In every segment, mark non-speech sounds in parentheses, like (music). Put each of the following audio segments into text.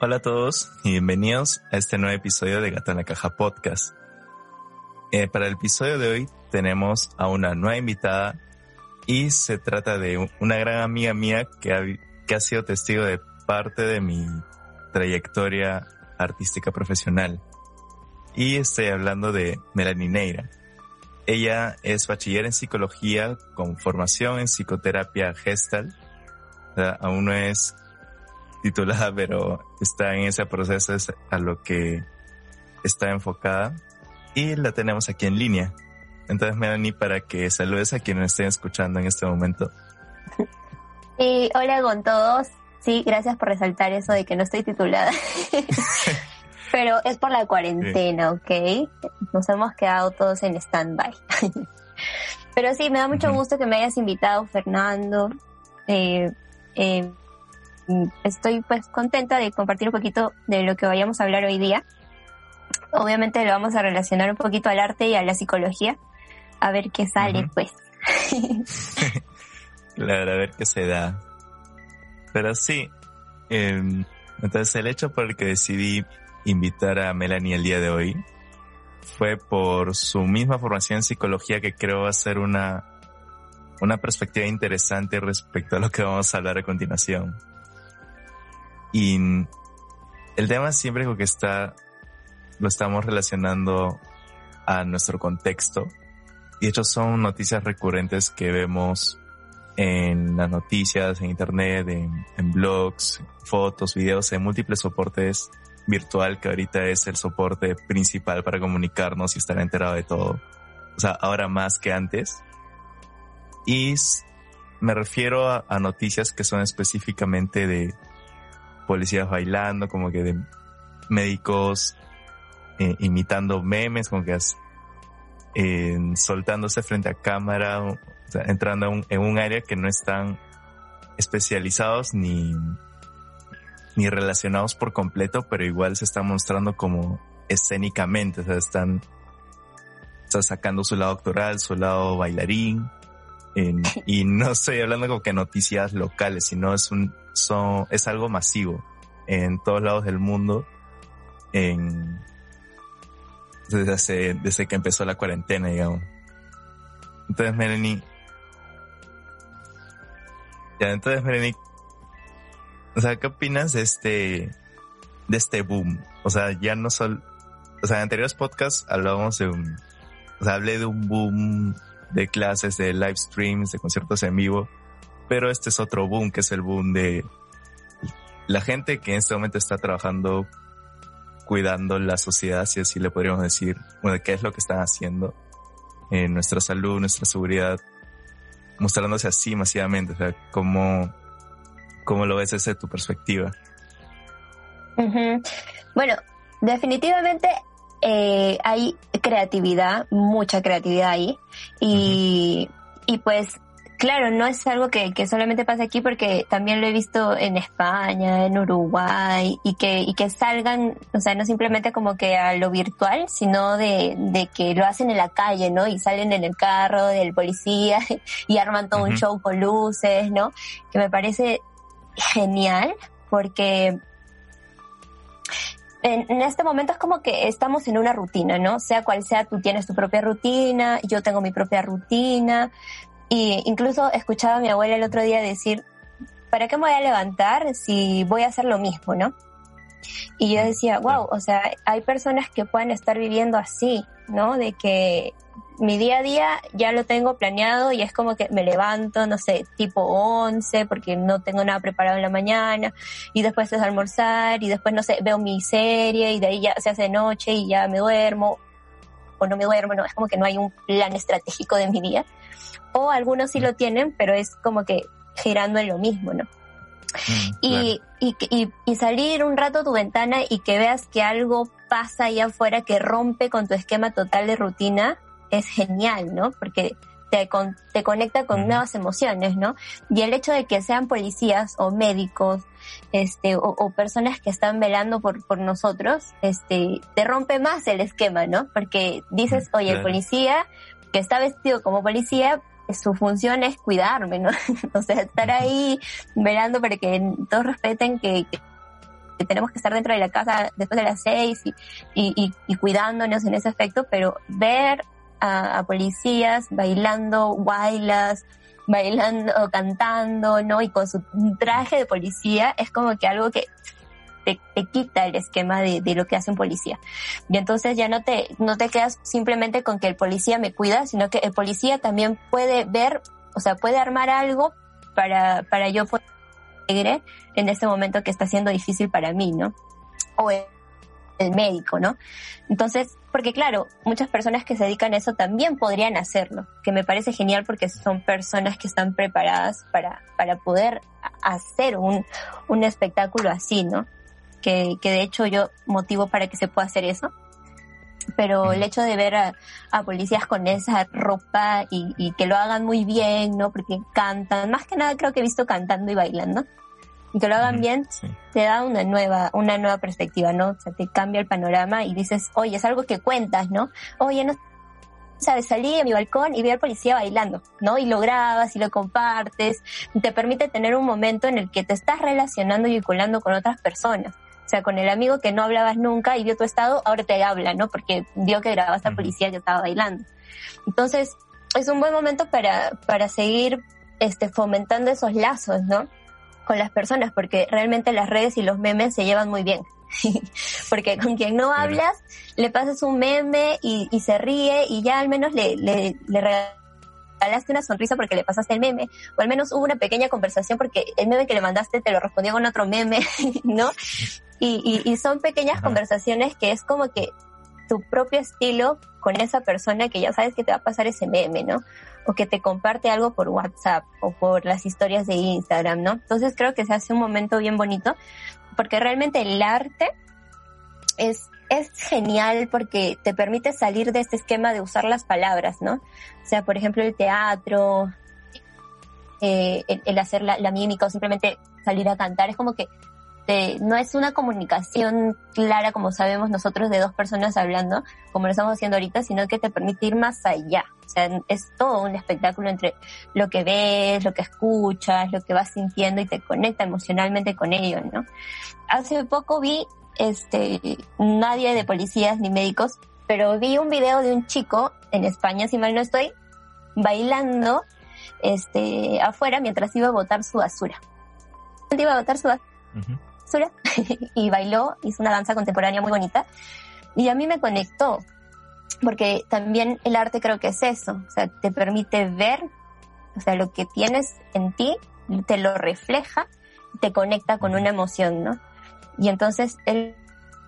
Hola a todos y bienvenidos a este nuevo episodio de Gato en la Caja Podcast. Eh, para el episodio de hoy tenemos a una nueva invitada y se trata de una gran amiga mía que ha, que ha sido testigo de parte de mi trayectoria artística profesional. Y estoy hablando de Melanie Neira. Ella es bachiller en psicología con formación en psicoterapia gestal. aún no es titulada, pero está en ese proceso es a lo que está enfocada y la tenemos aquí en línea. Entonces, Melanie, para que saludes a quienes estén escuchando en este momento. Sí, (laughs) hola con todos. Sí, gracias por resaltar eso de que no estoy titulada. (laughs) Pero es por la cuarentena, ¿ok? Nos hemos quedado todos en stand-by. (laughs) Pero sí, me da mucho gusto que me hayas invitado, Fernando. Eh, eh, estoy pues contenta de compartir un poquito de lo que vayamos a hablar hoy día. Obviamente lo vamos a relacionar un poquito al arte y a la psicología, a ver qué sale pues. (laughs) claro, a ver qué se da. Pero sí, em, entonces el hecho por el que decidí invitar a Melanie el día de hoy fue por su misma formación en psicología que creo va a ser una, una perspectiva interesante respecto a lo que vamos a hablar a continuación. Y el tema siempre que está, lo estamos relacionando a nuestro contexto. Y de hecho son noticias recurrentes que vemos en las noticias, en internet, en, blogs, fotos, videos, en múltiples soportes virtual que ahorita es el soporte principal para comunicarnos y estar enterado de todo. O sea, ahora más que antes. Y me refiero a noticias que son específicamente de policías bailando, como que de médicos eh, imitando memes, como que soltándose frente a cámara, entrando en un área que no están especializados ni, ni relacionados por completo, pero igual se están mostrando como escénicamente, o sea, están, sacando su lado actoral, su lado bailarín, (laughs) y no estoy hablando como que noticias locales, sino es un, son, es algo masivo en todos lados del mundo en, desde, desde que empezó la cuarentena, digamos. Entonces, Melanie, ya, entonces, Melanie, o sea, ¿qué opinas de este, de este boom? O sea, ya no solo, o sea, en anteriores podcasts hablábamos de un, o sea, hablé de un boom de clases, de live streams, de conciertos en vivo, pero este es otro boom, que es el boom de la gente que en este momento está trabajando cuidando la sociedad, si así le podríamos decir, bueno, qué es lo que están haciendo en nuestra salud, nuestra seguridad, mostrándose así masivamente, o sea, cómo, cómo lo ves desde tu perspectiva. Bueno, definitivamente eh, hay creatividad, mucha creatividad ahí, y, y pues Claro, no es algo que, que, solamente pasa aquí porque también lo he visto en España, en Uruguay, y que, y que salgan, o sea, no simplemente como que a lo virtual, sino de, de que lo hacen en la calle, ¿no? Y salen en el carro del policía (laughs) y arman todo un show con luces, ¿no? Que me parece genial porque en, en, este momento es como que estamos en una rutina, ¿no? Sea cual sea, tú tienes tu propia rutina, yo tengo mi propia rutina, y incluso escuchaba a mi abuela el otro día decir, ¿para qué me voy a levantar si voy a hacer lo mismo, no? Y yo decía, wow, o sea, hay personas que pueden estar viviendo así, ¿no? De que mi día a día ya lo tengo planeado y es como que me levanto, no sé, tipo 11 porque no tengo nada preparado en la mañana y después es almorzar y después, no sé, veo mi serie y de ahí ya se hace noche y ya me duermo o no me duermo, no, es como que no hay un plan estratégico de mi día o algunos sí lo tienen, pero es como que girando en lo mismo, ¿no? Mm, y, y, y, salir un rato a tu ventana y que veas que algo pasa allá afuera que rompe con tu esquema total de rutina es genial, ¿no? Porque te, te conecta con nuevas emociones, ¿no? Y el hecho de que sean policías o médicos, este, o, personas que están velando por, por nosotros, este, te rompe más el esquema, ¿no? Porque dices, oye, el policía que está vestido como policía, su función es cuidarme, ¿no? (laughs) o sea, estar ahí velando para que todos respeten que, tenemos que estar dentro de la casa después de las seis y, y, y, cuidándonos en ese aspecto, pero ver a, policías bailando bailas, bailando, cantando, ¿no? Y con su traje de policía es como que algo que te, quita el esquema de, de, lo que hace un policía. Y entonces ya no te, no te quedas simplemente con que el policía me cuida, sino que el policía también puede ver, o sea, puede armar algo para, para yo poder en este momento que está siendo difícil para mí, ¿no? O el, médico, ¿no? Entonces, porque claro, muchas personas que se dedican a eso también podrían hacerlo, que me parece genial porque son personas que están preparadas para, para poder hacer un, un espectáculo así, ¿no? Que, que de hecho yo motivo para que se pueda hacer eso pero el hecho de ver a, policías con esa ropa y, que lo hagan muy bien, ¿no? Porque cantan, más que nada creo que he visto cantando y bailando, y que lo hagan bien, te da una nueva, una nueva perspectiva, ¿no? O sea, te cambia el panorama y dices, oye, es algo que cuentas, ¿no? Oye, no sabes, salí a mi balcón y vi al policía bailando, ¿no? Y lo grabas y lo compartes, y te permite tener un momento en el que te estás relacionando y vinculando con otras personas. O sea, con el amigo que no hablabas nunca y vio tu estado, ahora te habla, ¿no? Porque vio que grabaste a policía que estaba bailando. Entonces, es un buen momento para, para seguir este, fomentando esos lazos, ¿no? Con las personas, porque realmente las redes y los memes se llevan muy bien. (laughs) porque con quien no hablas, le pasas un meme y, y, se ríe y ya al menos le, le, le regalaste una sonrisa porque le pasaste el meme, o al menos hubo una pequeña conversación porque el meme que le mandaste te lo respondió con otro meme, (laughs) ¿no? Y, y, son pequeñas conversaciones que es como que tu propio estilo con esa persona que ya sabes que te va a pasar ese meme, ¿no? O que te comparte algo por WhatsApp o por las historias de Instagram, ¿no? Entonces creo que se hace un momento bien bonito porque realmente el arte es, es genial porque te permite salir de este esquema de usar las palabras, ¿no? O sea, por ejemplo, el teatro, eh, el, hacer la, la mímica o simplemente salir a cantar, es como que este, no es una comunicación clara como sabemos nosotros de dos personas hablando, como lo estamos haciendo ahorita, sino que te permite ir más allá. O sea, es todo un espectáculo entre lo que ves, lo que escuchas, lo que vas sintiendo y te conecta emocionalmente con ello, ¿no? Hace poco vi, este, nadie de policías ni médicos, pero vi un video de un chico en España, si mal no estoy, bailando, este, afuera mientras iba a botar su basura. Iba a botar su basura (laughs) y bailó, hizo una danza contemporánea muy bonita. Y a mí me conectó, porque también el arte creo que es eso, o sea, te permite ver, o sea, lo que tienes en ti, te lo refleja, te conecta con una emoción, ¿no? Y entonces él,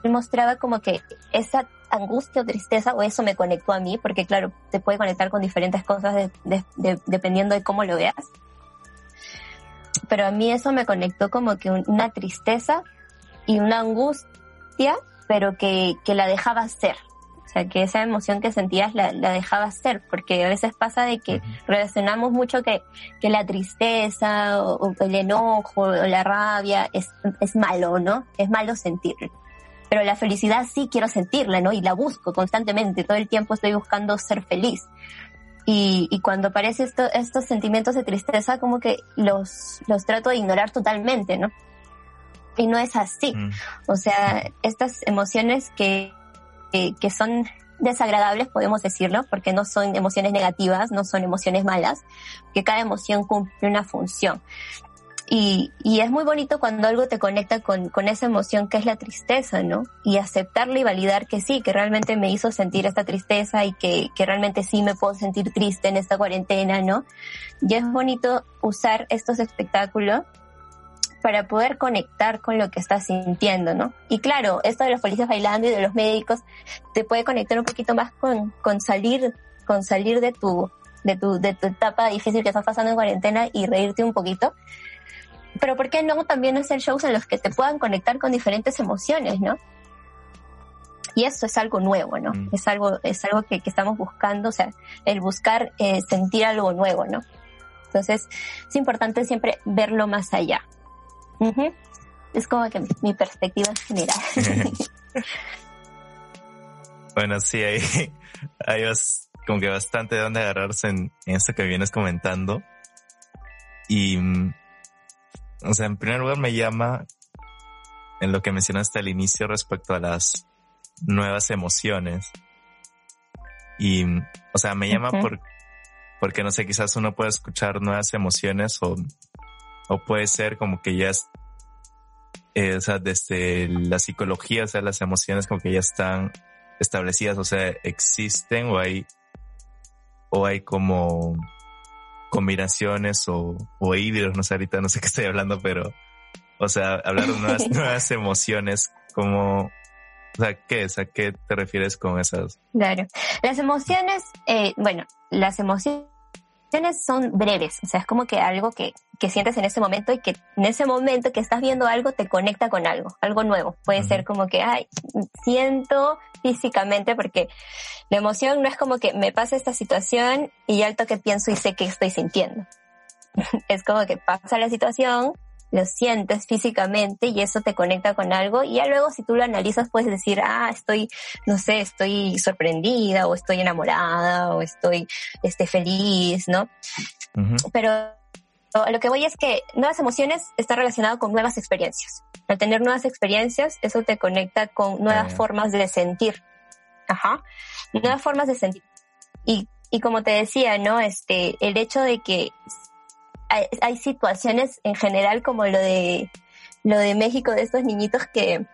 mostraba como que esa angustia o tristeza, o eso me conectó a mí, porque claro, te puede conectar con diferentes cosas dependiendo de cómo lo veas pero a mí eso me conectó como que una tristeza y una angustia, pero que, que la dejaba ser. O sea, que esa emoción que sentías la, la dejabas ser, porque a veces pasa de que relacionamos mucho que, que la tristeza o, el enojo o la rabia es, es malo, ¿no? Es malo sentirlo. Pero la felicidad sí quiero sentirla, ¿no? Y la busco constantemente, todo el tiempo estoy buscando ser feliz. Y, y cuando aparecen esto, estos sentimientos de tristeza, como que los, los trato de ignorar totalmente, ¿no? Y no es así. Mm. O sea, estas emociones que, que, que son desagradables, podemos decirlo, porque no son emociones negativas, no son emociones malas, que cada emoción cumple una función. Y, y es muy bonito cuando algo te conecta con, con esa emoción que es la tristeza, ¿no? Y aceptarla y validar que sí, que realmente me hizo sentir esta tristeza y que, que realmente sí me puedo sentir triste en esta cuarentena, ¿no? Y es bonito usar estos espectáculos para poder conectar con lo que estás sintiendo, ¿no? Y claro, esto de los policías bailando y de los médicos te puede conectar un poquito más con, con salir, con salir de tu, de tu, de tu etapa difícil que estás pasando en cuarentena y reírte un poquito pero ¿por qué no también hacer shows en los que te puedan conectar con diferentes emociones, no? Y eso es algo nuevo, ¿no? Mm. Es algo, es algo que, estamos buscando, o sea, el buscar eh, sentir algo nuevo, ¿no? Entonces, es importante siempre verlo más allá. Es como que mi, perspectiva general. (laughs) bueno, sí, hay, hay como que bastante de dónde agarrarse en, en esto que vienes comentando. Y mm, o sea, en primer lugar me llama en lo que mencionaste al inicio respecto a las nuevas emociones. Y, o sea, me llama por, porque no sé, quizás uno puede escuchar nuevas emociones o, o puede ser como que ya es, eh, o sea, desde la psicología, o sea, las emociones como que ya están establecidas, o sea, existen o hay, o hay como combinaciones o, o híbridos, no sé, ahorita no sé qué estoy hablando, pero, o sea, hablar de nuevas, (laughs) nuevas emociones, como, o sea, ¿qué es? ¿A qué te refieres con esas? Claro. Las emociones, eh, bueno, las emociones son breves, o sea, es como que algo que, que sientes en ese momento y que en ese momento que estás viendo algo te conecta con algo, algo nuevo. Puede ser como que, ay, siento físicamente porque la emoción no es como que me pasa esta situación y ya al toque pienso y sé que estoy sintiendo. (laughs) es como que pasa la situación, lo sientes físicamente y eso te conecta con algo y ya luego si tú lo analizas puedes decir, ah, estoy, no sé, estoy sorprendida o estoy enamorada o estoy este, feliz, ¿no? Pero lo que voy es que nuevas emociones está relacionado con nuevas experiencias. Al tener nuevas experiencias, eso te conecta con nuevas formas de sentir. Ajá. Nuevas formas de sentir. Y, y como te decía, ¿no? Este, el hecho de que hay, situaciones en general como lo de lo de México de estos niñitos que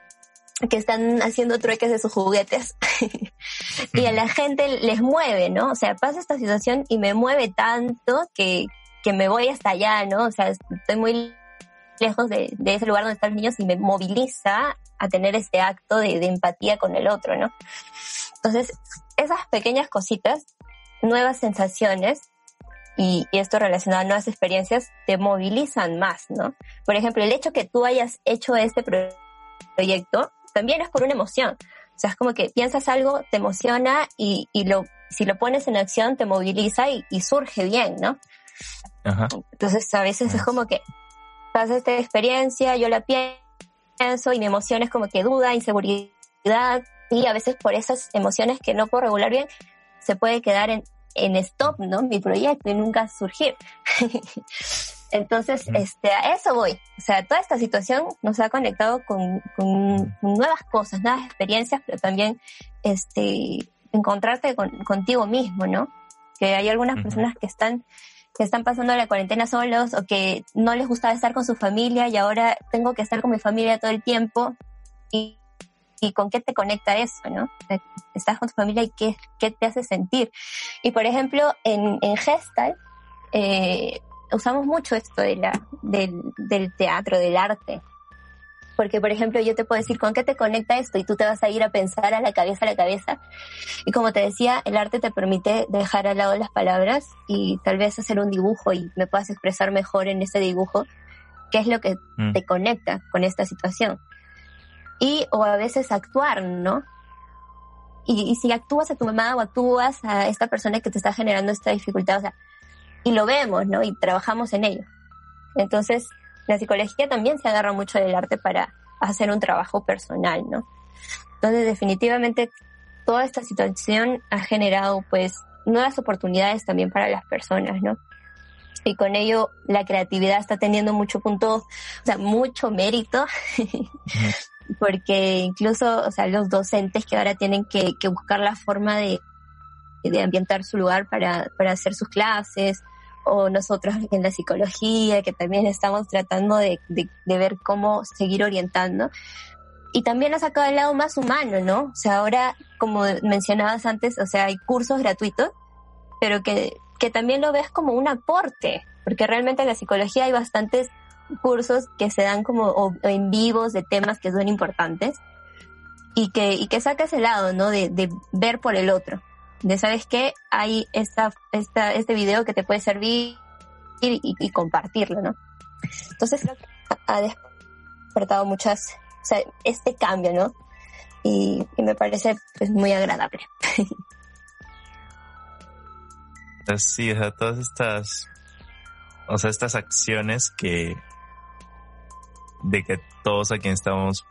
que están haciendo trueques de sus juguetes (laughs) y a la gente les mueve, ¿no? O sea, pasa esta situación y me mueve tanto que, que me voy hasta allá, ¿no? O sea, estoy muy lejos de, de ese lugar donde están los niños y me moviliza a tener este acto de, de empatía con el otro, ¿no? Entonces, esas pequeñas cositas, nuevas sensaciones, y, esto relacionado a nuevas experiencias te movilizan más, ¿no? Por ejemplo, el hecho que tú hayas hecho este proyecto también es por una emoción. O sea, es como que piensas algo, te emociona y, y lo, si lo pones en acción te moviliza y, y surge bien, ¿no? Ajá. Entonces a veces es como que pasa esta experiencia, yo la pienso y mi emoción es como que duda, inseguridad y a veces por esas emociones que no puedo regular bien se puede quedar en, en stop, ¿no? Mi proyecto y nunca surgir. (laughs) Entonces, este, a eso voy. O sea, toda esta situación nos ha conectado con, nuevas cosas, nuevas experiencias, pero también, este, encontrarte contigo mismo, ¿no? Que hay algunas personas que están, que están pasando la cuarentena solos o que no les gustaba estar con su familia y ahora tengo que estar con mi familia todo el tiempo y y con qué te conecta eso, ¿no? Estás con tu familia y qué, qué te hace sentir. Y por ejemplo, en, en Gestalt, eh, usamos mucho esto de la, del, del teatro, del arte. Porque, por ejemplo, yo te puedo decir con qué te conecta esto y tú te vas a ir a pensar a la cabeza a la cabeza. Y como te decía, el arte te permite dejar al lado las palabras y tal vez hacer un dibujo y me puedas expresar mejor en ese dibujo qué es lo que mm. te conecta con esta situación y o a veces actuar, ¿no? Y, si actúas a tu mamá o actúas a esta persona que te está generando esta dificultad, o sea, y lo vemos, ¿no? Y trabajamos en ello. Entonces, la psicología también se agarra mucho del arte para hacer un trabajo personal, ¿no? Entonces, definitivamente, toda esta situación ha generado, pues, nuevas oportunidades también para las personas, ¿no? Y con ello, la creatividad está teniendo mucho punto, o sea, mucho mérito (laughs) porque incluso, o sea, los docentes que ahora tienen que, que buscar la forma de, de ambientar su lugar para, para hacer sus clases, o nosotros en la psicología, que también estamos tratando de, de, de ver cómo seguir orientando. Y también ha sacado el lado más humano, ¿no? O sea, ahora, como mencionabas antes, o sea, hay cursos gratuitos, pero que, que también lo ves como un aporte, porque realmente en la psicología hay bastantes cursos que se dan como en vivos de temas que son importantes y que, y que saca ese lado, ¿no? De, de ver por el otro. De, ¿sabes qué? Hay esta, esta, este video que te puede servir y, y, compartirlo, ¿no? Entonces ha despertado muchas, o sea, este cambio, ¿no? Y, y me parece pues muy agradable. Sí, o sea, todas estas, o sea, estas acciones que, de que todos aquí estamos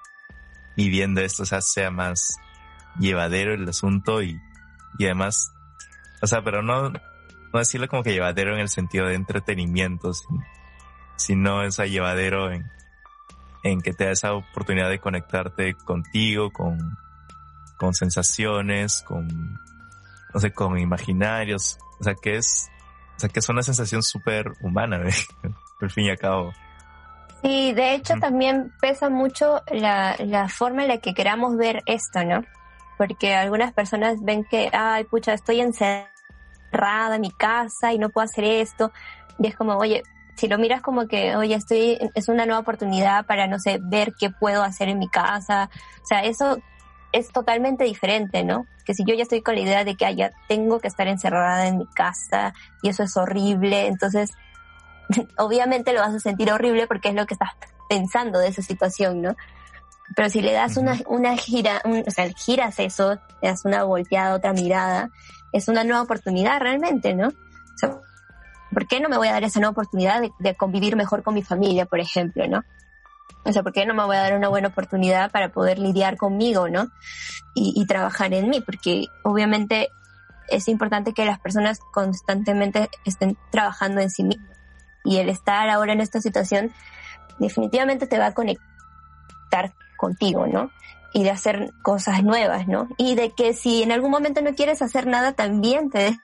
viviendo esto, sea, más llevadero el asunto y, y además, o sea, pero no, no decirlo como que llevadero en el sentido de entretenimiento, sino, sino o llevadero en, en que te da esa oportunidad de conectarte contigo, con, con sensaciones, con, no sé, con imaginarios. O sea, que es, o sea, que es una sensación súper humana, (laughs) al fin y al cabo. Sí, de hecho también pesa mucho la, la forma en la que queramos ver esto, ¿no? Porque algunas personas ven que, ay, pucha, estoy encerrada en mi casa y no puedo hacer esto. Y es como, oye, si lo miras como que, oye, estoy, es una nueva oportunidad para, no sé, ver qué puedo hacer en mi casa. O sea, eso es totalmente diferente, ¿no? Que si yo ya estoy con la idea de que ya tengo que estar encerrada en mi casa y eso es horrible, entonces (laughs) obviamente lo vas a sentir horrible porque es lo que estás pensando de esa situación, ¿no? Pero si le das una, una gira, o sea, giras eso, le das una volteada, otra mirada, es una nueva oportunidad realmente, ¿no? O sea, ¿por qué no me voy a dar esa nueva oportunidad de, convivir mejor con mi familia, por ejemplo, ¿no? O sea, ¿por qué no me voy a dar una buena oportunidad para poder lidiar conmigo, ¿no? Y, y trabajar en mí, porque obviamente es importante que las personas constantemente estén trabajando en sí mismas. Y el estar ahora en esta situación definitivamente te va a conectar contigo, ¿no? Y de hacer cosas nuevas, ¿no? Y de que si en algún momento no quieres hacer nada, también te des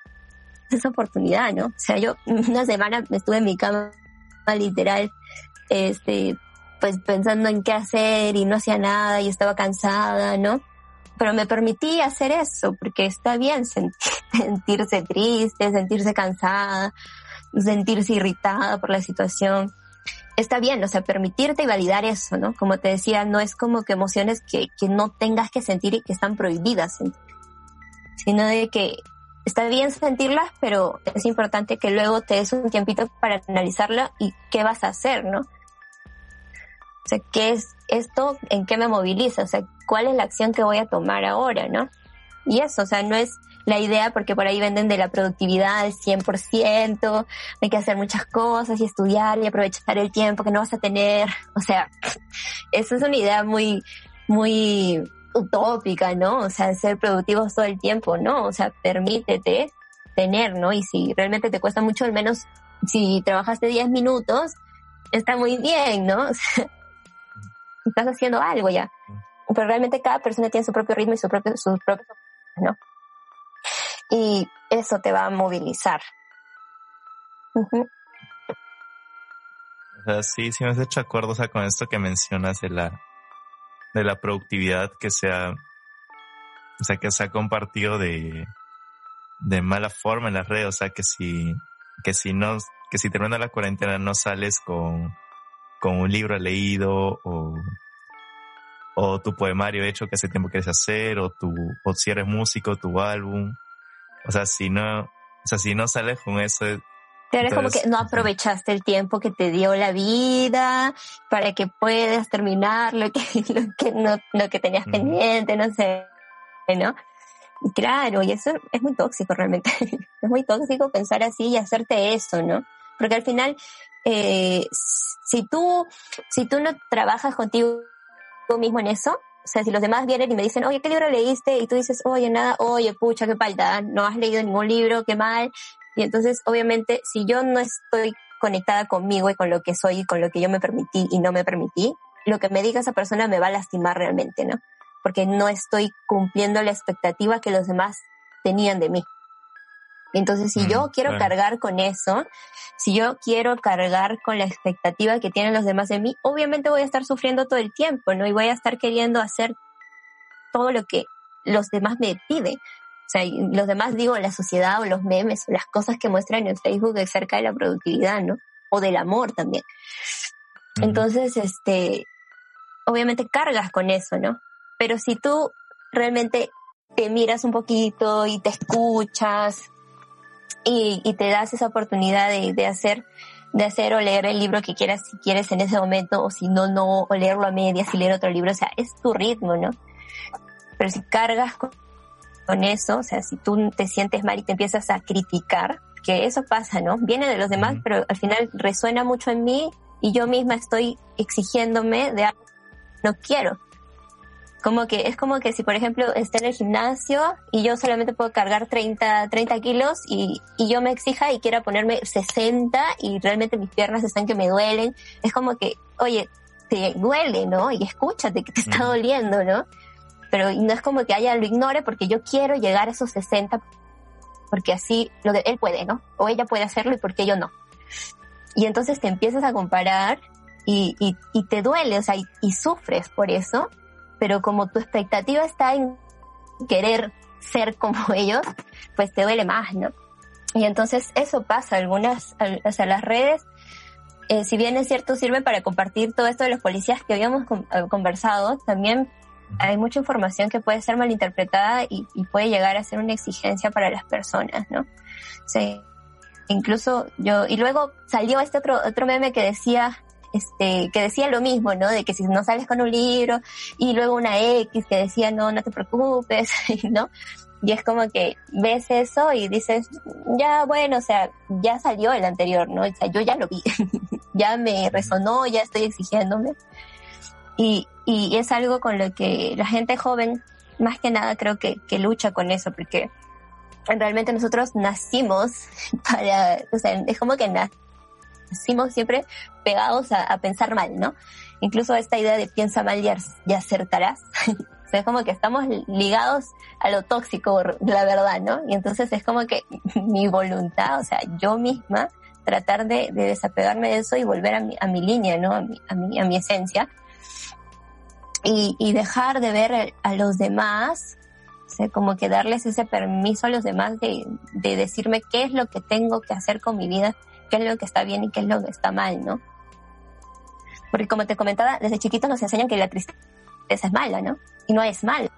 esa oportunidad, ¿no? O sea, yo (laughs) una semana estuve en mi cama literal, este, pues pensando en qué hacer y no hacía nada y estaba cansada, ¿no? Pero me permití hacer eso porque está bien (laughs) sentirse triste, sentirse cansada, sentirse irritada por la situación. Está bien, o sea, permitirte y validar eso, ¿no? Como te decía, no es como que emociones que, que no tengas que sentir y que están prohibidas sino de que está bien sentirlas, pero es importante que luego te des un tiempito para analizarla y qué vas a hacer, ¿no? O sea, ¿qué es esto? ¿En qué me moviliza? O sea, ¿cuál es la acción que voy a tomar ahora, no? Y eso, o sea, no es la idea porque por ahí venden de la productividad al 100%, hay que hacer muchas cosas y estudiar y aprovechar el tiempo que no vas a tener. O sea, (laughs) eso es una idea muy, muy utópica, ¿no? O sea, ser productivos todo el tiempo, ¿no? O sea, permítete tener, ¿no? Y si realmente te cuesta mucho, al menos si trabajaste 10 minutos, está muy bien, ¿no? (laughs) O sea, estás haciendo algo ya. Pero realmente cada persona tiene su propio ritmo y su propio, sus propios, ¿no? Y eso te va a movilizar. O sea, sí, sí me has hecho acuerdo, o sea, con esto que mencionas de la, de la productividad que se ha, o sea, que se ha compartido de, de mala forma en las redes, o sea, que si, que si no, que si termina la cuarentena no sales con, con un libro leído o, o tu poemario hecho que hace tiempo quieres hacer o tu, o si eres músico, tu álbum. O sea, si no, o sea, si no sales con eso, eres como que no aprovechaste el tiempo que te dio la vida para que puedas terminar lo que, (laughs) lo que, no, lo que tenías pendiente, no sé, ¿no? claro, y eso es muy tóxico realmente. (laughs) es muy tóxico pensar así y hacerte eso, ¿no? Porque al final, eh, si tú, si tú no trabajas contigo mismo en eso, o sea, si los demás vienen y me dicen, oye, ¿qué libro leíste? Y tú dices, oye, nada, oye, pucha, qué falta, no has leído ningún libro, qué mal, y entonces, obviamente, si yo no estoy conectada conmigo y con lo que soy y con lo que yo me permití y no me permití, lo que me diga esa persona me va a lastimar realmente, ¿no? Porque no estoy cumpliendo la expectativa que los demás tenían de mí. Entonces, si yo quiero cargar con eso, si yo quiero cargar con la expectativa que tienen los demás de mí, obviamente voy a estar sufriendo todo el tiempo, ¿no? Y voy a essea, queriendo hacer todo lo que los demás me piden. O sea, los demás digo, la sociedad o los memes o las cosas que muestran en Facebook acerca de la productividad, ¿no? O del amor también. Entonces, este, obviamente cargas con eso, ¿no? Pero si tú realmente te miras un poquito y te escuchas y, y te das esa oportunidad de, de, hacer de hacer o leer el libro que quieras si quieres en ese momento o si no no o leerlo a medias y leer otro libro o sea es tu ritmo no pero si cargas con, con eso, o sea, si tú te sientes mal y te empiezas a criticar, que eso pasa, ¿no? Viene de los demás, pero al final resuena mucho en mí y yo misma estoy exigiéndome de algo que no quiero. Como que es como que si, por ejemplo, esté en el gimnasio y yo solamente puedo cargar 30, 30 kilos y, y yo me exija y quiera ponerme 60 y realmente mis piernas están que me duelen, es como que, oye, te duele, ¿no? Y escúchate que te está doliendo, ¿no? Pero no es como que haya lo ignore porque yo quiero llegar a esos 60 porque así lo de él puede, ¿no? O ella puede hacerlo y porque yo no. Y entonces te empiezas a comparar y, y, y te duele, o sea, y, y, sufres por eso, pero como tu expectativa está en querer ser como (laughs) ellos, pues te duele más, ¿no? Y entonces eso pasa, algunas, o sea, las redes, eh, si bien es cierto, sirven para compartir todo esto de los policías que habíamos eh, conversado, también hay mucha información que puede ser malinterpretada y, y, puede llegar a ser una exigencia para las personas, ¿no? Sí. Incluso yo, y luego salió este otro, otro meme que decía, este, que decía lo mismo, ¿no? De que si no sales con un libro, y luego una X que decía, no, no te preocupes, (laughs) ¿no? Y es como que ves eso y dices, ya bueno, o sea, ya salió el anterior, ¿no? O sea, yo ya lo vi, (laughs) ya me resonó, ya estoy exigiéndome. Y, y es algo con lo que la gente joven, más que nada, creo que, que lucha con eso, porque realmente nosotros nacimos (laughs) para, o sea, es como que nacimos siempre pegados a, a pensar mal, ¿no? Incluso esta idea de piensa mal y, acertarás. (laughs) o sea, es como que estamos ligados a lo tóxico, la verdad, ¿no? Y entonces es como que (laughs) mi voluntad, o sea, yo misma, tratar de, de desapegarme de eso y volver a mi, a mi línea, ¿no? A mi, a mi, a mi esencia. Y, y dejar de ver a los demás como que darles ese permiso a los demás de, de decirme qué es lo que tengo que hacer con mi vida, qué es lo que está bien y qué es lo que está mal, ¿no? Porque como te comentaba, desde chiquitos nos enseñan que la tristeza es mala, ¿no? Y no es mal.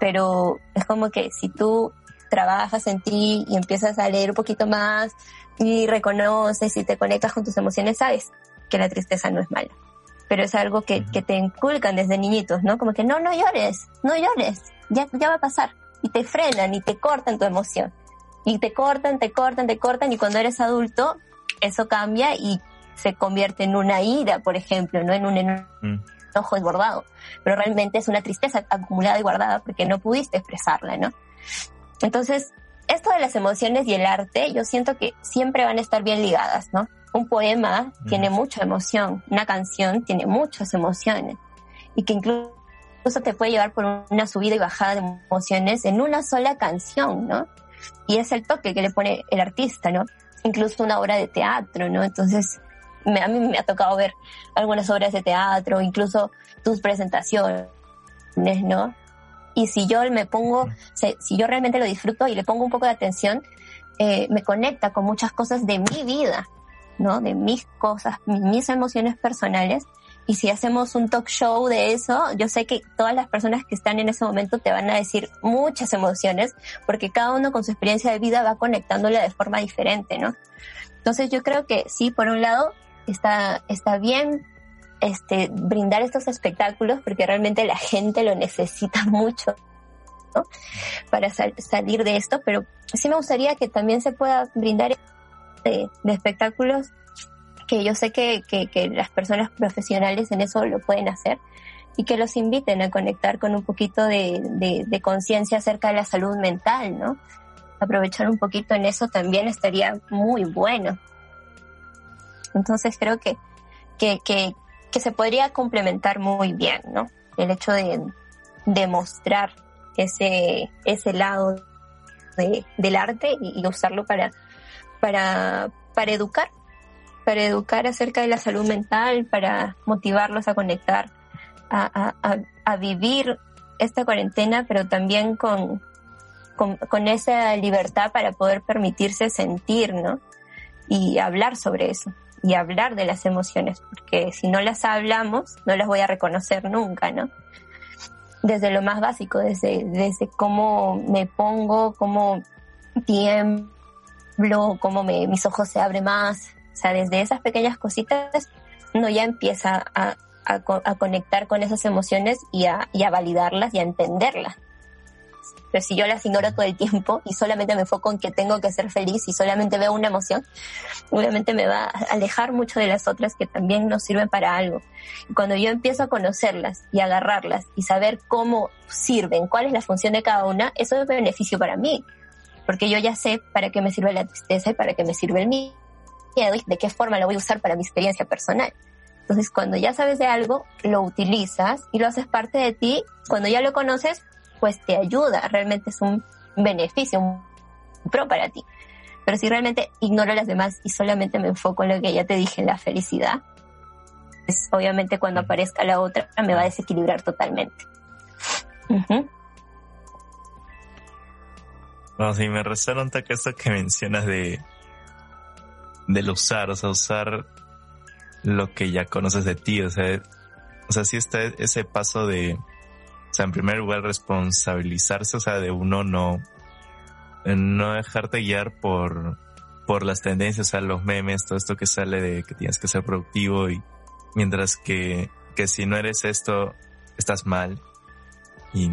Pero es como que si tú trabajas en ti y empiezas a leer un poquito más y reconoces y te conectas con tus emociones, sabes que la tristeza no es mala. Pero es algo que, que te inculcan desde niñitos, ¿no? Como que no, no llores, no llores, ya, ya va a pasar. Y te frenan y te cortan tu emoción. Y te cortan, te cortan, te cortan y cuando eres adulto eso cambia y se convierte en una ira, por ejemplo, no en un mm. enojo desbordado. Pero realmente es una tristeza acumulada y guardada porque no pudiste expresarla, ¿no? Entonces, esto de las emociones y el arte, yo siento que siempre van a estar bien ligadas, ¿no? Un poema mm. tiene mucha emoción, una canción tiene muchas emociones y que incluso incluso te puede llevar por una subida y bajada de emociones en una sola canción, ¿no? Y es el toque que le pone el artista, ¿no? Incluso una obra de teatro, ¿no? Entonces, a mí me ha tocado ver algunas obras de teatro, incluso tus presentaciones, ¿no? Y si yo me pongo, si yo realmente lo disfruto y le pongo un poco de atención, eh, me conecta con muchas cosas de mi vida, ¿no? De mis cosas, mis emociones personales y si hacemos un talk show de eso, yo sé que todas las personas que están en ese momento te van a decir muchas emociones, porque cada uno con su experiencia de vida va conectándola de forma diferente, ¿no? Entonces yo creo que sí, por un lado, está, está bien este, brindar estos espectáculos, porque realmente la gente lo necesita (laughs) mucho, ¿no? Para salir de esto, pero sí me gustaría que también se pueda brindar de, de espectáculos que yo sé que, que, las personas profesionales en eso lo pueden hacer y que los inviten a conectar con un poquito de, de, conciencia acerca de la salud mental, ¿no? Aprovechar un poquito en eso también estaría muy bueno. Entonces creo que, que, que, que se podría complementar muy bien, ¿no? El hecho de, de mostrar ese, ese lado de, del arte y usarlo para, para, para educar para educar acerca de la salud mental, para motivarlos a conectar, a, a, a vivir esta cuarentena, pero también con, con, con, esa libertad para poder permitirse sentir, ¿no? Y hablar sobre eso, y hablar de las emociones, porque si no las hablamos, no las voy a reconocer nunca, ¿no? Desde lo más básico, desde, desde cómo me pongo, cómo tiemblo, cómo me, mis ojos se abren más, o sea, desde esas pequeñas cositas uno ya empieza a, a, conectar con esas emociones y a, a validarlas y a entenderlas. Pero si yo las ignoro todo el tiempo y solamente me enfoco en que tengo que ser feliz y solamente veo una emoción, obviamente me va a alejar mucho de las otras que también nos sirven para algo. Cuando yo empiezo a conocerlas y agarrarlas y saber cómo sirven, cuál es la función de cada una, eso es beneficio para mí. Porque yo ya sé para qué me sirve la tristeza y para qué me sirve el miedo de qué forma lo voy a usar para mi experiencia personal. Entonces, cuando ya sabes de algo, lo utilizas y lo haces parte de ti. Cuando ya lo conoces, pues te ayuda. Realmente es un beneficio, un pro para ti. Pero si realmente ignoro a las demás y solamente me enfoco en lo que ya te dije, en la felicidad, pues obviamente cuando aparezca la otra me va a desequilibrar totalmente. No, sí, me toque eso que mencionas de del usar, o sea, usar lo que ya conoces de ti, o sea, o sea, sí está ese paso de, o sea, en primer lugar responsabilizarse, o sea, de uno no, no dejarte guiar por, por las tendencias, o sea, los memes, todo esto que sale de que tienes que ser productivo y mientras que, que si no eres esto, estás mal. Y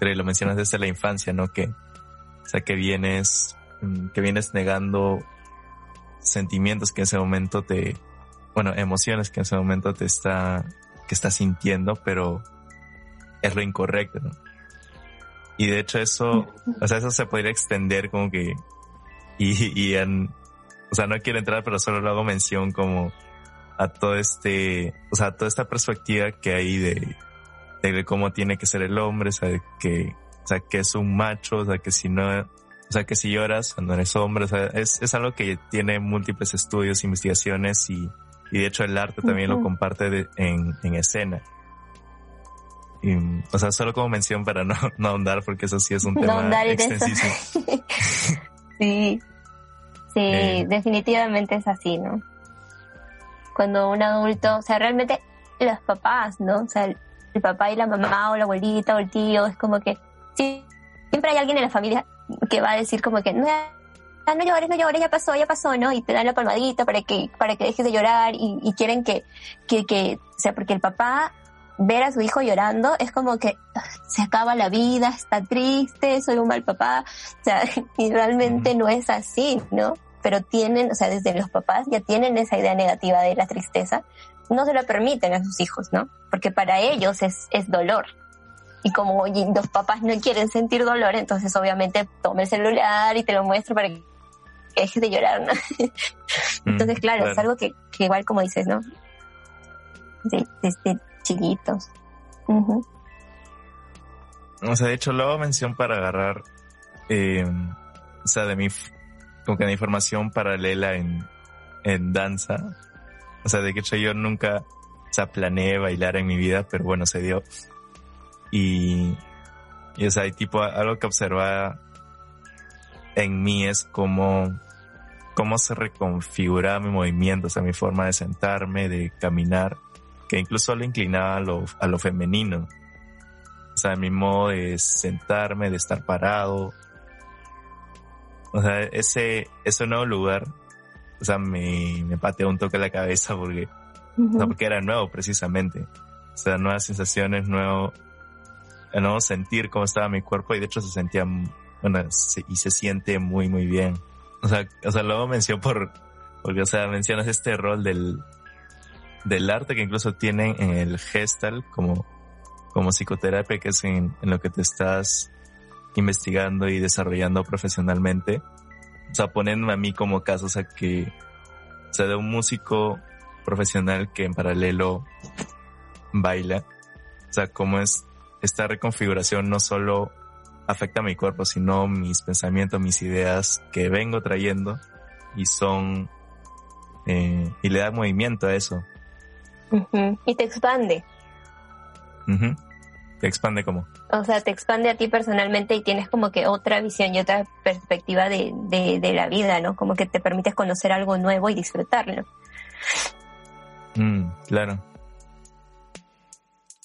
lo mencionas desde la infancia, ¿no? Que, o sea, que vienes, que vienes negando sentimientos que en ese momento te, bueno, emociones que en ese momento te está, que estás sintiendo, pero es lo incorrecto, ¿no? Y de hecho eso, o sea, eso se podría extender como que, y, y en, o sea, no quiero entrar, pero solo lo hago mención como a todo este, o sea, toda esta perspectiva que hay de, de cómo tiene que ser el hombre, o sea, que, o sea, que es un macho, o sea, que si no, sea, que si lloras cuando eres hombre, o sea, es, es algo que tiene múltiples estudios, investigaciones y, y de hecho el arte también lo comparte en, en escena o sea, solo como mención para no, (laughs) no ahondar, porque eso sí es un tema extensísimo. (laughs) sí, sí, eh. definitivamente es así, ¿no? Cuando un adulto, o sea, realmente los papás, ¿no? O sea, el, papá y la mamá o la abuelita o el tío, es como que sí, siempre hay alguien en la familia que va a decir como que no, no llores, no llores, ya pasó, ya pasó, ¿no? Y te dan la palmadita para que, para que dejes de llorar y, y quieren que, que, que, o sea, porque el papá ver a su hijo llorando es como que se acaba la vida, está triste, soy un mal papá, o sea, (laughs) y realmente no es así, ¿no? Pero tienen, o sea, desde los papás ya tienen esa idea negativa de la tristeza, no se lo permiten a sus hijos, ¿no? Porque para ellos es, es dolor. Y como los papás no quieren sentir dolor, entonces obviamente toma el celular y te lo muestro para que dejes de llorar, ¿no? (laughs) entonces, claro, es algo que, que, igual como dices, ¿no? Sí, sí chiquitos. O sea, de hecho, luego mención para agarrar, eh, o sea, de mi, como que de información paralela en, en danza. O sea, de que hecho yo nunca, o sea, planeé bailar en mi vida, pero bueno, se dio. Y, y o sea, hay tipo, algo que observa en mí es como, cómo se reconfigura mi movimiento, o sea, mi forma de sentarme, de caminar que incluso lo inclinaba a lo, a lo femenino. O sea, mi modo de sentarme, de estar parado. O sea, ese, ese nuevo lugar, o sea, me, me pateó un toque la cabeza porque, o sea, porque era nuevo precisamente. O sea, nuevas sensaciones, nuevo, nuevo sentir cómo estaba mi cuerpo y de hecho se sentía, bueno, y se siente muy, muy bien. O sea, o sea, luego menciono por, porque, o sea, mencionas este rol del, del arte que incluso tienen en el gestal como, como psicoterapia, que es en, lo que te estás investigando y desarrollando profesionalmente. O sea, poniéndome a mí como caso, o sea, que, o sea, de un músico profesional que en paralelo baila. O sea, cómo es esta reconfiguración no solo afecta a mi cuerpo, sino mis pensamientos, mis ideas que vengo trayendo y son, eh, y le da movimiento a eso. Y te expande. ¿Te expande cómo? O sea, te expande a ti personalmente y tienes como que otra visión y otra perspectiva de, de, la vida, ¿no? Como que te permites conocer algo nuevo y disfrutarlo. Mm, claro.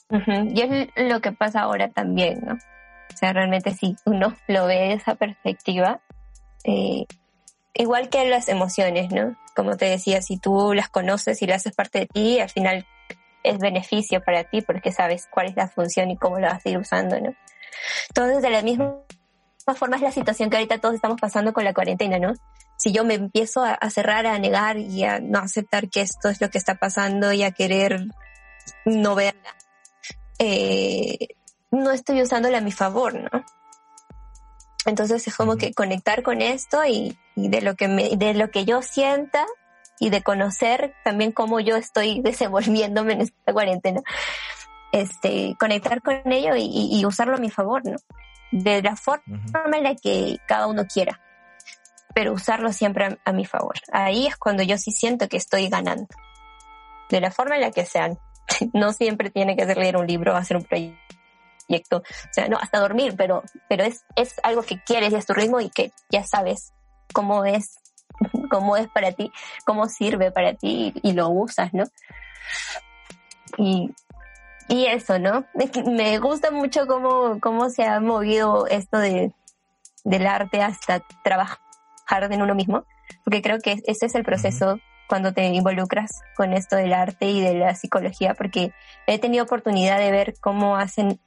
Y es lo que pasa ahora también, ¿no? O sea, realmente si uno lo ve de esa perspectiva, eh, igual que las emociones, ¿no? Como te decía, si tú las conoces y las haces parte de ti, al final es beneficio para ti porque sabes cuál es la función y cómo la vas a ir usando, ¿no? Entonces, de la misma forma es la situación que ahorita todos estamos pasando con la cuarentena, ¿no? Si yo me empiezo a, cerrar, a negar y a no aceptar que esto es lo que está pasando y a querer no verla, eh, no estoy usándola a mi favor, ¿no? Entonces es como que conectar con esto y, de lo que me, de lo que yo sienta, y de conocer también cómo yo estoy (laughs) desenvolviéndome en esta cuarentena. Este, conectar con ello y, usarlo a mi favor, ¿no? De la forma en la que cada uno quiera, pero usarlo siempre a, mi favor. Ahí es cuando yo sí siento que estoy ganando. De la forma en la que sean. (laughs) No siempre tiene que ser leer un libro hacer un proyecto. O sea, no, hasta dormir, pero, pero es, es algo que quieres y es tu ritmo y que ya sabes cómo es (laughs) cómo es para ti, cómo sirve para ti y, lo usas, ¿no? Y, y eso, ¿no? Me gusta mucho cómo, cómo se ha movido esto de, del arte hasta trabajar en uno mismo, porque creo que ese es el proceso cuando te involucras con esto del arte y de la psicología, porque he tenido oportunidad de ver cómo hacen,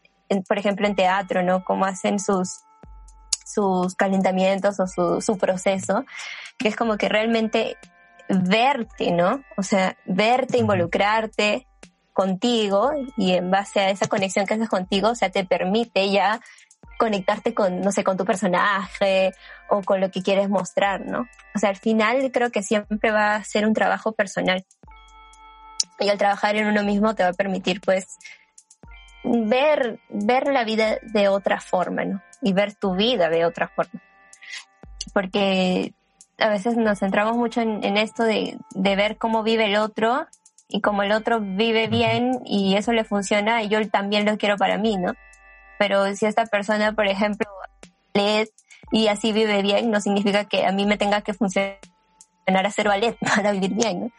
por ejemplo, en teatro, ¿no? Cómo hacen sus, sus calentamientos o su, su proceso, que es como que realmente verte, ¿no? O sea, verte, involucrarte contigo y en base a esa conexión que haces contigo, o sea, te permite ya conectarte con, no sé, con tu personaje o con lo que quieres mostrar, ¿no? O sea, al final creo que siempre va a ser un trabajo personal. Y al trabajar en uno mismo te va a permitir, pues, ver, ver la vida de otra forma, ¿no? Y ver tu vida de otra forma. Porque a veces nos centramos mucho en, esto de, de, ver cómo vive el otro y como el otro vive bien y eso le funciona, yo también lo quiero para mí, ¿no? Pero si esta persona, por ejemplo, lee y así vive bien, no significa que a mí me tenga que funcionar hacer ballet (laughs) para vivir bien, ¿no?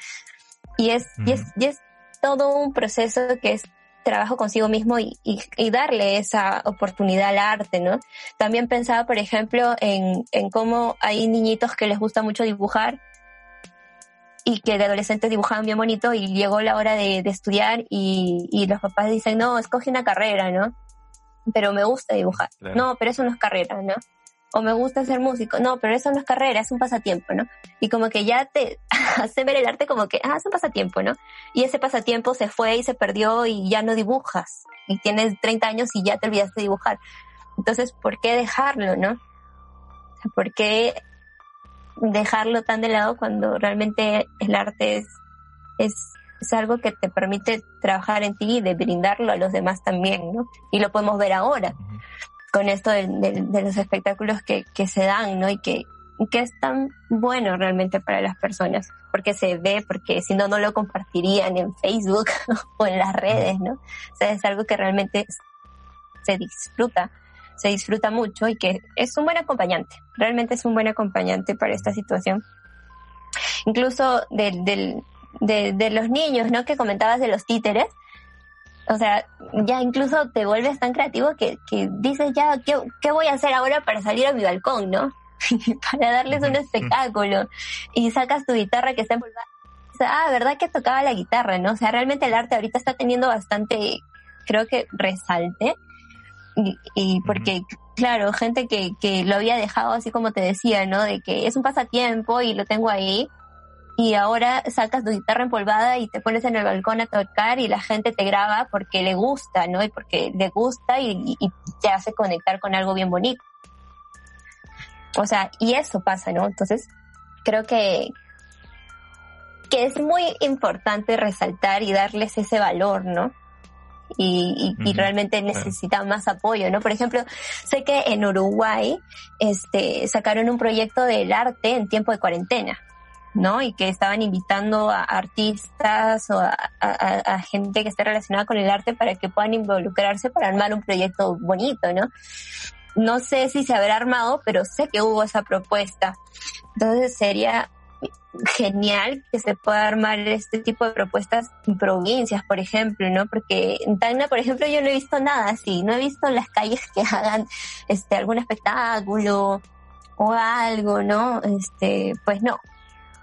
Y es, y es, y es todo un proceso que es trabajo consigo mismo y, y, darle esa oportunidad al arte, ¿no? También pensaba, por ejemplo, en, en cómo hay niñitos que les gusta mucho dibujar y que de adolescentes dibujaban bien bonito y llegó la hora de, de estudiar y, y, los papás dicen, no, escoge una carrera, ¿no? Pero me gusta dibujar. No, pero eso no es carrera, ¿no? o me gusta ser músico. No, pero eso no es carrera, es un pasatiempo, ¿no? Y como que ya te (laughs) hace ver el arte como que, ah, es un pasatiempo, ¿no? Y ese pasatiempo se fue y se perdió y ya no dibujas. Y tienes 30 años y ya te olvidaste de dibujar. Entonces, ¿por qué dejarlo, no? ¿Por qué dejarlo tan de lado cuando realmente el arte es, es, es algo que te permite trabajar en ti y de brindarlo a los demás también, ¿no? Y lo podemos ver ahora con esto de, los espectáculos que, que, se dan, ¿no? Y que, que es tan bueno realmente para las personas, porque se ve, porque si no, no lo compartirían en Facebook (laughs) o en las redes, ¿no? O sea, es algo que realmente se disfruta, se disfruta mucho y que es un buen acompañante, realmente es un buen acompañante para esta situación. Incluso de, de, de los niños, ¿no? Que comentabas de los títeres, o sea, ya incluso te vuelves tan creativo que, que dices ya, ¿qué, ¿qué voy a hacer ahora para salir a mi balcón, no? (laughs) para darles un espectáculo. Y sacas tu guitarra que está empolvada. O sea, ah, ¿verdad que tocaba la guitarra, no? O sea, realmente el arte ahorita está teniendo bastante, creo que resalte. Y, y porque, claro, gente que, que lo había dejado así como te decía, ¿no? De que es un pasatiempo y lo tengo ahí y ahora sacas tu guitarra empolvada y te pones en el balcón a tocar y la gente te graba porque le gusta, ¿no? Y porque le gusta y, te hace conectar con algo bien bonito. O sea, y eso pasa, ¿no? Entonces, creo que, que es muy importante resaltar y darles ese valor, ¿no? Y, y, realmente necesitan más apoyo, ¿no? Por ejemplo, sé que en Uruguay, este, sacaron un proyecto del arte en tiempo de cuarentena. ¿No? Y que estaban invitando a artistas o a, gente que esté relacionada con el arte para que puedan involucrarse para armar un proyecto bonito, ¿no? No sé si se habrá armado, pero sé que hubo esa propuesta. Entonces sería genial que se pueda armar este tipo de propuestas en provincias, por ejemplo, ¿no? Porque en Tacna, por ejemplo, yo no he visto nada así, no he visto las calles que hagan este algún espectáculo o algo, ¿no? Este, pues no,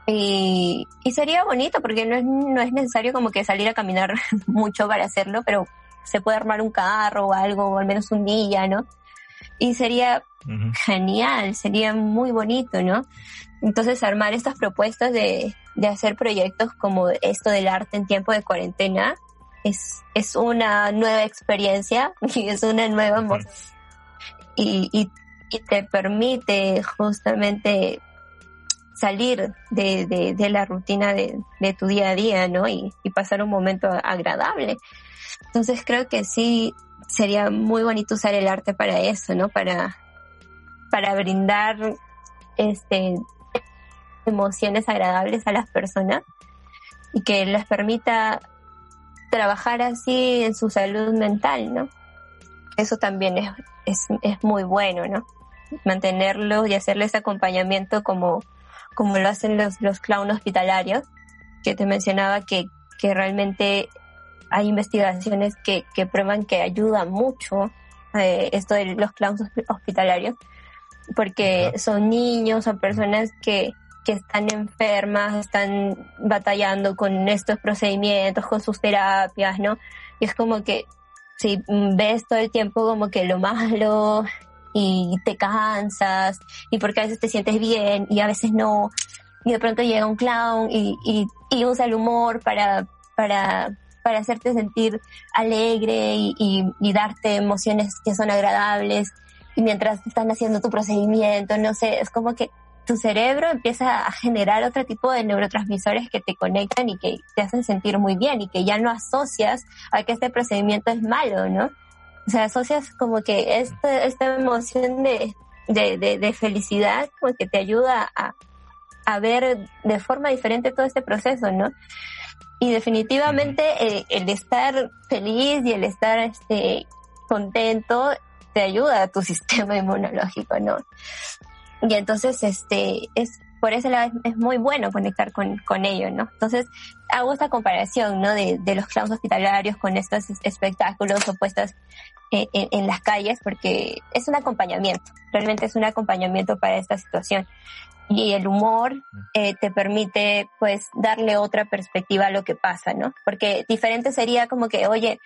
y, sería bonito porque no es, no es necesario como que salir a caminar (laughs) mucho para hacerlo, pero se puede armar un carro o algo, o al menos un día, ¿no? Y sería genial, sería muy bonito, ¿no? Entonces armar estas propuestas de, de hacer proyectos como esto del arte en tiempo de cuarentena es, es una nueva experiencia (laughs) y es una nueva y, y, y te permite justamente salir de, de, la rutina de, de, tu día a día, ¿no? Y, pasar un momento agradable. Entonces creo que sí sería muy bonito usar el arte para eso, ¿no? Para, para brindar este emociones agradables a las personas y que les permita trabajar así en su salud mental, ¿no? Eso también es, es, es muy bueno, ¿no? Mantenerlos y hacerles acompañamiento como, como lo hacen los, los clowns hospitalarios, que te mencionaba que, que realmente hay investigaciones que, que prueban que ayuda mucho eh, esto de los clowns hospitalarios, porque son niños, son personas que, que están enfermas, están batallando con estos procedimientos, con sus terapias, ¿no? Y es como que si ves todo el tiempo como que lo malo y te cansas y porque a veces te sientes bien y a veces no y de pronto llega un clown y, y, usa el humor para, para, para hacerte sentir alegre y, y darte emociones que son agradables y mientras están haciendo tu procedimiento, no sé, es como que tu cerebro empieza a generar otro tipo de neurotransmisores que te conectan y que te hacen sentir muy bien y que ya no asocias a que este procedimiento es malo, ¿no? O sea, asocias como que esta, esta emoción de, de, de, felicidad como que te ayuda a, a ver de forma diferente todo este proceso, ¿no? Y definitivamente eh, el estar feliz y el estar este, contento te ayuda a tu (laughs) sistema inmunológico, ¿no? Y entonces, este, es, por eso es muy bueno conectar con, con ellos, ¿no? Entonces, hago esta comparación, ¿no? De, de los clowns hospitalarios con estos espectáculos o puestas en, en, las calles, porque es un acompañamiento, realmente es un acompañamiento para esta situación. Y el humor eh, te permite, pues, darle otra perspectiva a lo que pasa, ¿no? Porque diferente sería como que, oye,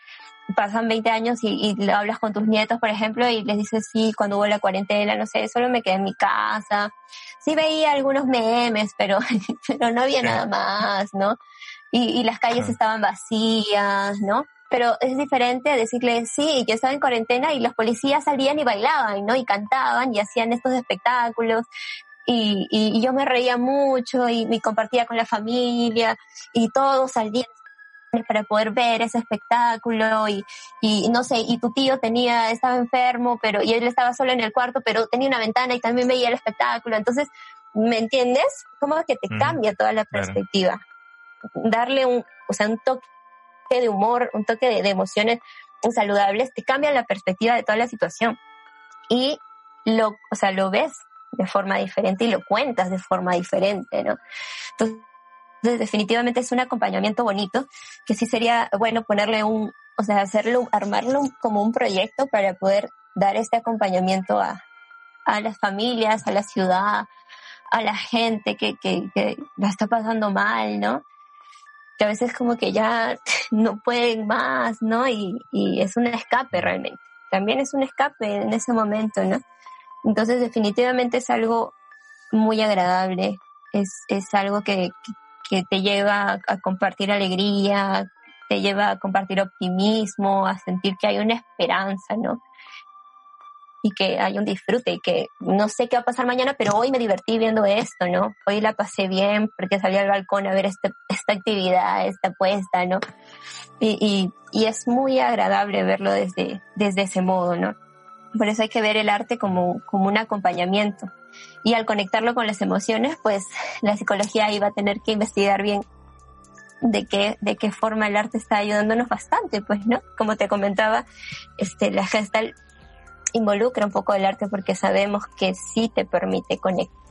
pasan 20 años y, y hablas con tus nietos, por ejemplo, y les dices, sí, cuando hubo la cuarentena, no sé, solo me quedé en mi casa. Sí veía algunos memes, pero, (laughs) pero no había nada más, ¿no? Y, y las calles estaban vacías, ¿no? Pero es diferente decirle, sí, yo estaba en cuarentena y los policías salían y bailaban, ¿no? Y cantaban y hacían estos espectáculos. Y, y, y yo me reía mucho y, y compartía con la familia y todos salían para poder ver ese espectáculo y, y no sé, y tu tío tenía, estaba enfermo, pero, y él estaba solo en el cuarto, pero tenía una ventana y también veía el espectáculo. Entonces, ¿me entiendes? Como que te cambia toda la perspectiva. Darle un, o sea, un toque de humor, un toque de, de emociones saludables, te cambia la perspectiva de toda la situación. Y lo, o sea, lo ves de forma diferente y lo cuentas de forma diferente, ¿no? Entonces, entonces, definitivamente es un acompañamiento bonito, que sí sería bueno ponerle un, o sea, hacerlo, armarlo como un proyecto para poder dar este acompañamiento a, a las familias, a la ciudad, a la gente que, que, que la está pasando mal, ¿no? Que a veces como que ya (laughs) no pueden más, ¿no? Y, y es un escape realmente. También es un escape en ese momento, ¿no? Entonces definitivamente es algo muy agradable, es, es algo que, que te lleva a compartir alegría, te lleva a compartir optimismo, a sentir que hay una esperanza, ¿no? Y que hay un disfrute y que no sé qué va a pasar mañana, pero hoy me divertí viendo esto, ¿no? Hoy la pasé bien porque salí al balcón a ver este, esta actividad, esta apuesta, ¿no? Y, y, y es muy agradable verlo desde, desde ese modo, ¿no? Por eso hay que ver el arte como, como un acompañamiento y al conectarlo con las emociones, pues la psicología iba a tener que investigar bien de qué, de qué forma el arte está ayudándonos bastante, pues, ¿no? Como te comentaba, este, la gestal involucra un poco el arte porque sabemos que sí te permite conectar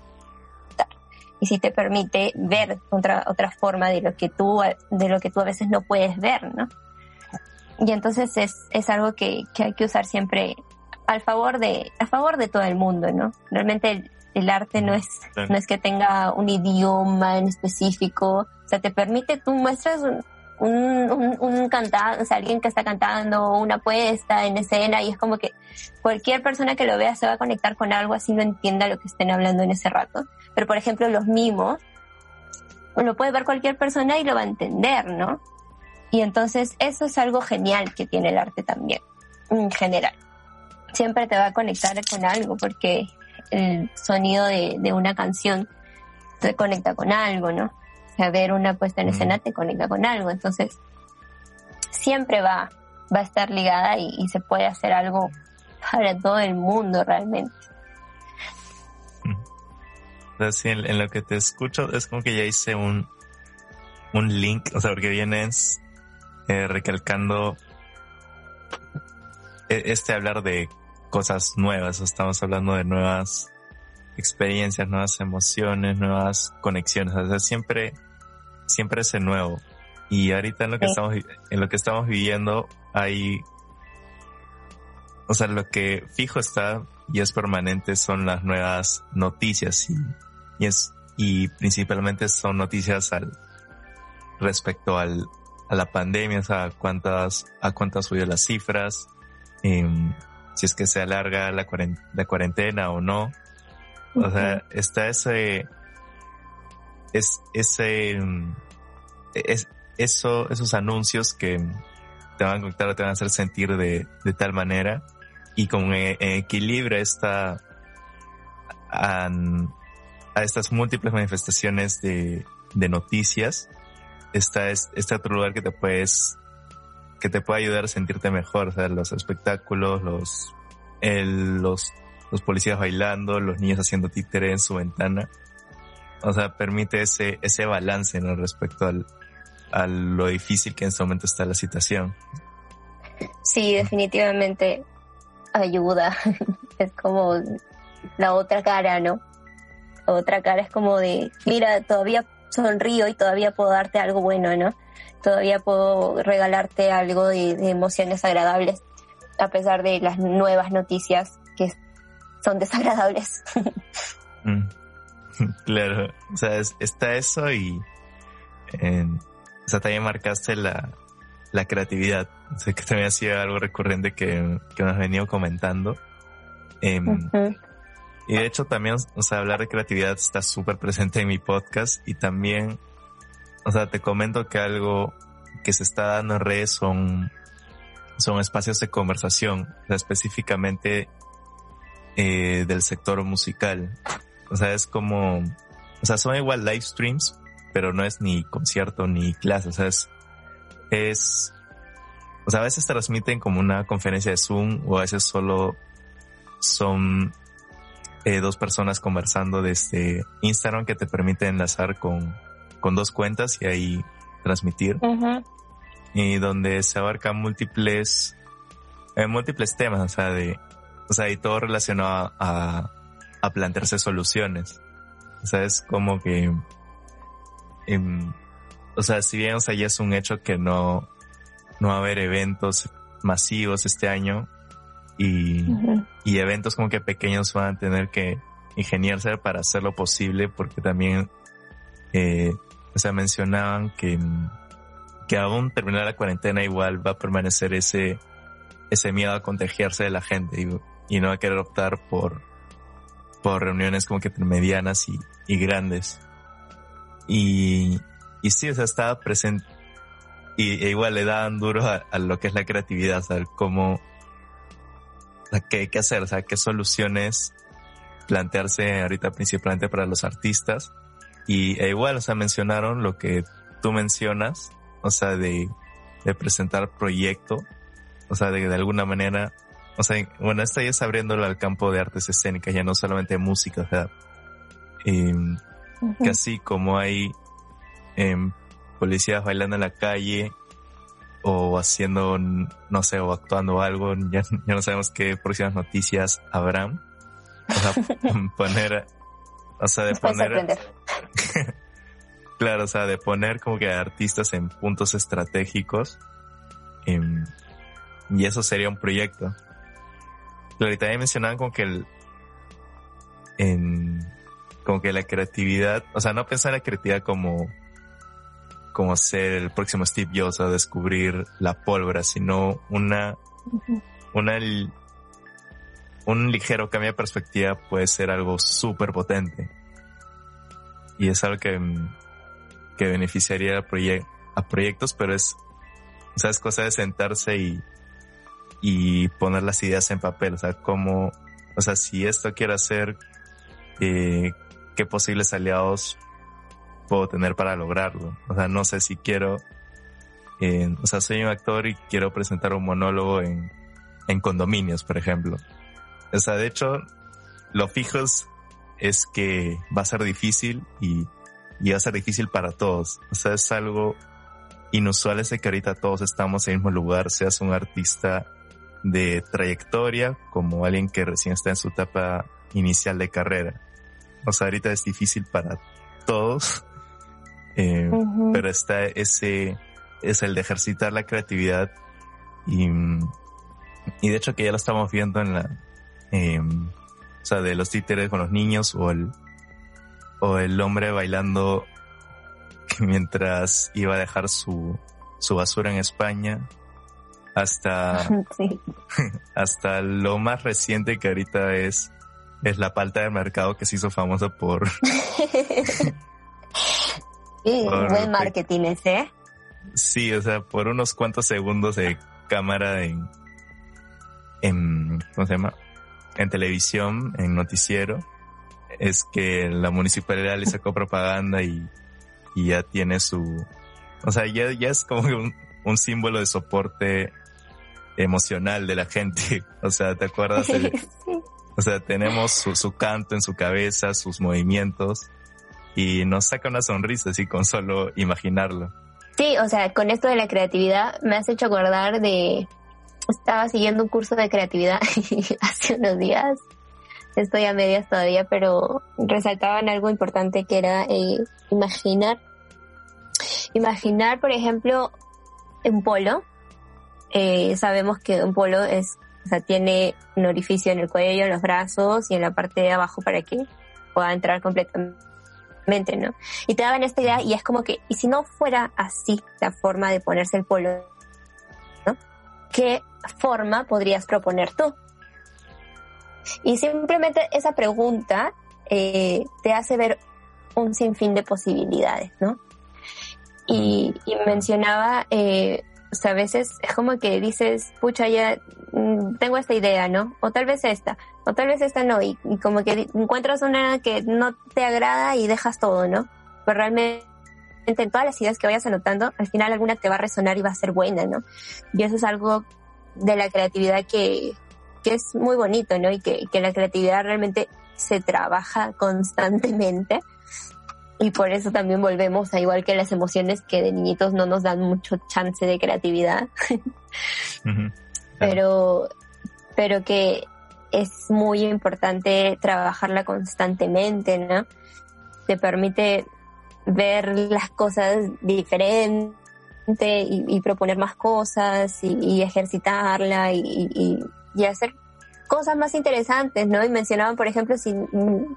y sí te permite ver otra, otra forma de lo que tú, de lo que tú a veces no puedes ver, ¿no? Y entonces es, es algo que, que hay que usar siempre al favor de, a favor de todo el mundo, ¿no? Realmente el, arte no es, no es que tenga un idioma en específico, o sea, te permite, tú muestras un, un, un, cantante, o sea, alguien que está cantando, una puesta en escena y es como que cualquier persona que lo vea se va a conectar con algo así no entienda lo que estén hablando en ese rato. Pero por ejemplo, los mimos, lo puede ver cualquier persona y lo va a entender, ¿no? Y entonces eso es algo genial que tiene el arte también, en general siempre te va a conectar con algo porque el sonido de, de una canción te conecta con algo, ¿no? O sea, ver una puesta en escena te conecta con algo, entonces siempre va, va a estar ligada y, se puede hacer algo para todo el mundo realmente. Sí, en, lo que te escucho es como que ya hice un, un link, o sea, porque vienes eh, recalcando e, este hablar de cosas nuevas, estamos hablando de nuevas experiencias, nuevas emociones, nuevas conexiones, o sea, siempre, siempre es nuevo. Y ahorita en lo que estamos, en lo que estamos viviendo hay, o sea, lo que fijo está y es permanente son las nuevas noticias y, y es, y principalmente son noticias al, respecto al, a la pandemia, o sea, cuántas, a cuántas subido las cifras, em, si es que se alarga la, la cuarentena o no. O sea, está ese, es, ese, em, es, eso, esos anuncios que te van a conectar, te van a hacer sentir de, de tal manera y con e, equilibrio esta, a, a, estas múltiples manifestaciones de, de noticias, está este otro lugar que te puedes, que te puede ayudar a sentirte mejor, o sea, los espectáculos, los, los policías bailando, los niños haciendo títere en su ventana. O sea, permite ese, ese balance, ¿no? Respecto al, a lo difícil que en este momento está la situación. Sí, definitivamente ayuda. (laughs) es como la otra cara, ¿no? La otra cara es como de, mira, todavía sonrío y todavía puedo darte algo bueno, ¿no? Todavía puedo regalarte algo de, emociones agradables, a pesar de las nuevas noticias que son desagradables. (laughs) Mm. (laughs) Claro, o sea, está eso y o sea, también marcaste la, la creatividad. sé que también ha sido algo recurrente que, que nos has venido comentando. Em, y de hecho también, o sea, hablar de creatividad está súper presente en mi podcast y también, o sea, te comento que algo que se está dando en redes son, son espacios de conversación, o sea, específicamente eh, del sector musical. O sea, es como, o sea, son igual live streams, pero no es ni concierto ni clase, o sea, es, es, o sea, a veces transmiten como una conferencia de Zoom o a veces solo son eh, dos personas conversando desde Instagram que te permite enlazar con, con dos cuentas y ahí transmitir. Y donde se abarcan múltiples, eh, múltiples temas, o sea, de, o sea, y todo relacionado a, a plantearse soluciones. O sea, es como que, em, o sea, si bien, o sea, ya es un hecho que no, no va a haber eventos masivos este año, y, y eventos como que pequeños van a tener que ingeniarse para hacerlo posible porque también, eh, o sea, mencionaban que, que aún terminar la cuarentena igual va a permanecer ese, ese miedo a contagiarse de la gente y, y no a querer optar por, por reuniones como que medianas y, y grandes. Y, y sí, o sea, estaba presente y e igual le daban duro a, a, lo que es la creatividad, o sea, cómo, ¿qué, qué hacer? O sea, qué soluciones plantearse ahorita principalmente para los artistas. Y e igual, o sea, mencionaron lo que tú mencionas, o sea, de, de presentar proyecto, o sea, de, de alguna manera, o sea, bueno, esto ya es abriéndolo al campo de artes escénicas, ya no solamente música, o sea, eh, que así como hay eh, policías bailando en la calle, o haciendo, no sé, o actuando algo, ya, ya no sabemos qué próximas noticias habrán. O sea, (laughs) poner, o sea, de poner... (laughs) claro, o sea, de poner como que artistas en puntos estratégicos. Em, y eso sería un proyecto. Claro, y también mencionaban como que el, en, como que la creatividad, o sea, no pensar la creatividad como como ser el próximo Steve Jobs a descubrir la pólvora, sino una, una, un ligero cambio de perspectiva puede ser algo súper potente. Y es algo que, que beneficiaría a, proyectos, pero es, o sea, es cosa de sentarse y, y poner las ideas en papel. O sea, como, o sea, si esto quiere hacer, eh, qué posibles aliados puedo tener para lograrlo. O sea, no sé si quiero, eh, o sea, soy un actor y quiero presentar un monólogo en, en condominios, por ejemplo. O sea, de hecho, lo fijos es que va a ser difícil y, y va a ser difícil para todos. O sea, es algo inusual ese que ahorita todos estamos en el mismo lugar, seas un artista de trayectoria como alguien que recién está en su etapa inicial de carrera. O sea, ahorita es difícil para todos, (laughs) eh, pero está ese, es el de ejercitar la creatividad y, y de hecho que ya lo estamos viendo en la, eh, o sea, de los títeres con los niños o el, o el hombre bailando (laughs) mientras iba a dejar su, su basura en España hasta, (laughs) (laughs) hasta lo más reciente que ahorita es, es la palta de mercado que se hizo famosa por... sí, buen marketing ese. Sí, o sea, por unos cuantos segundos de cámara en, en, ¿cómo se llama? En televisión, en noticiero, es que la municipalidad le sacó propaganda y, y ya tiene su, o sea, ya, ya es como un, un símbolo de soporte emocional de la gente. (laughs) O sea, ¿te acuerdas? (laughs) O sea, tenemos su, su, canto en su cabeza, sus movimientos y nos saca una sonrisa así con solo imaginarlo. Sí, o sea, con esto de la creatividad me has hecho acordar de... Estaba siguiendo un curso de creatividad (laughs) hace unos días. Estoy a medias todavía, pero resaltaban algo importante que era eh, imaginar. Imaginar, por ejemplo, un polo eh, sabemos que un polo es, o sea, tiene un orificio en el cuello, en los brazos y en la parte de abajo para que pueda entrar completamente, ¿no? Y te daban esta idea y es como que, y si no fuera así la forma de ponerse el polo, ¿no? ¿Qué forma podrías proponer tú? Y simplemente esa pregunta eh, te hace ver un sinfín de posibilidades, ¿no? Y, y mencionaba eh, o sea, a veces es como que dices, pucha, ya mm, tengo esta idea, ¿no? O tal vez esta, o tal vez esta no, y, como que encuentras una que no te agrada y dejas todo, ¿no? Pero realmente en todas las ideas que vayas anotando, al final alguna te va a resonar y va a ser buena, ¿no? Y eso es algo de la creatividad que, que es muy bonito, ¿no? Y que, que la creatividad realmente se trabaja constantemente y por eso también volvemos a igual que las emociones que de niñitos no nos dan mucho chance de creatividad. (laughs) Pero, pero que es muy importante trabajarla constantemente, ¿no? Te permite ver las cosas diferente y, proponer más cosas y, ejercitarla y, y, hacer cosas más interesantes, ¿no? Y mencionaban, por ejemplo, si,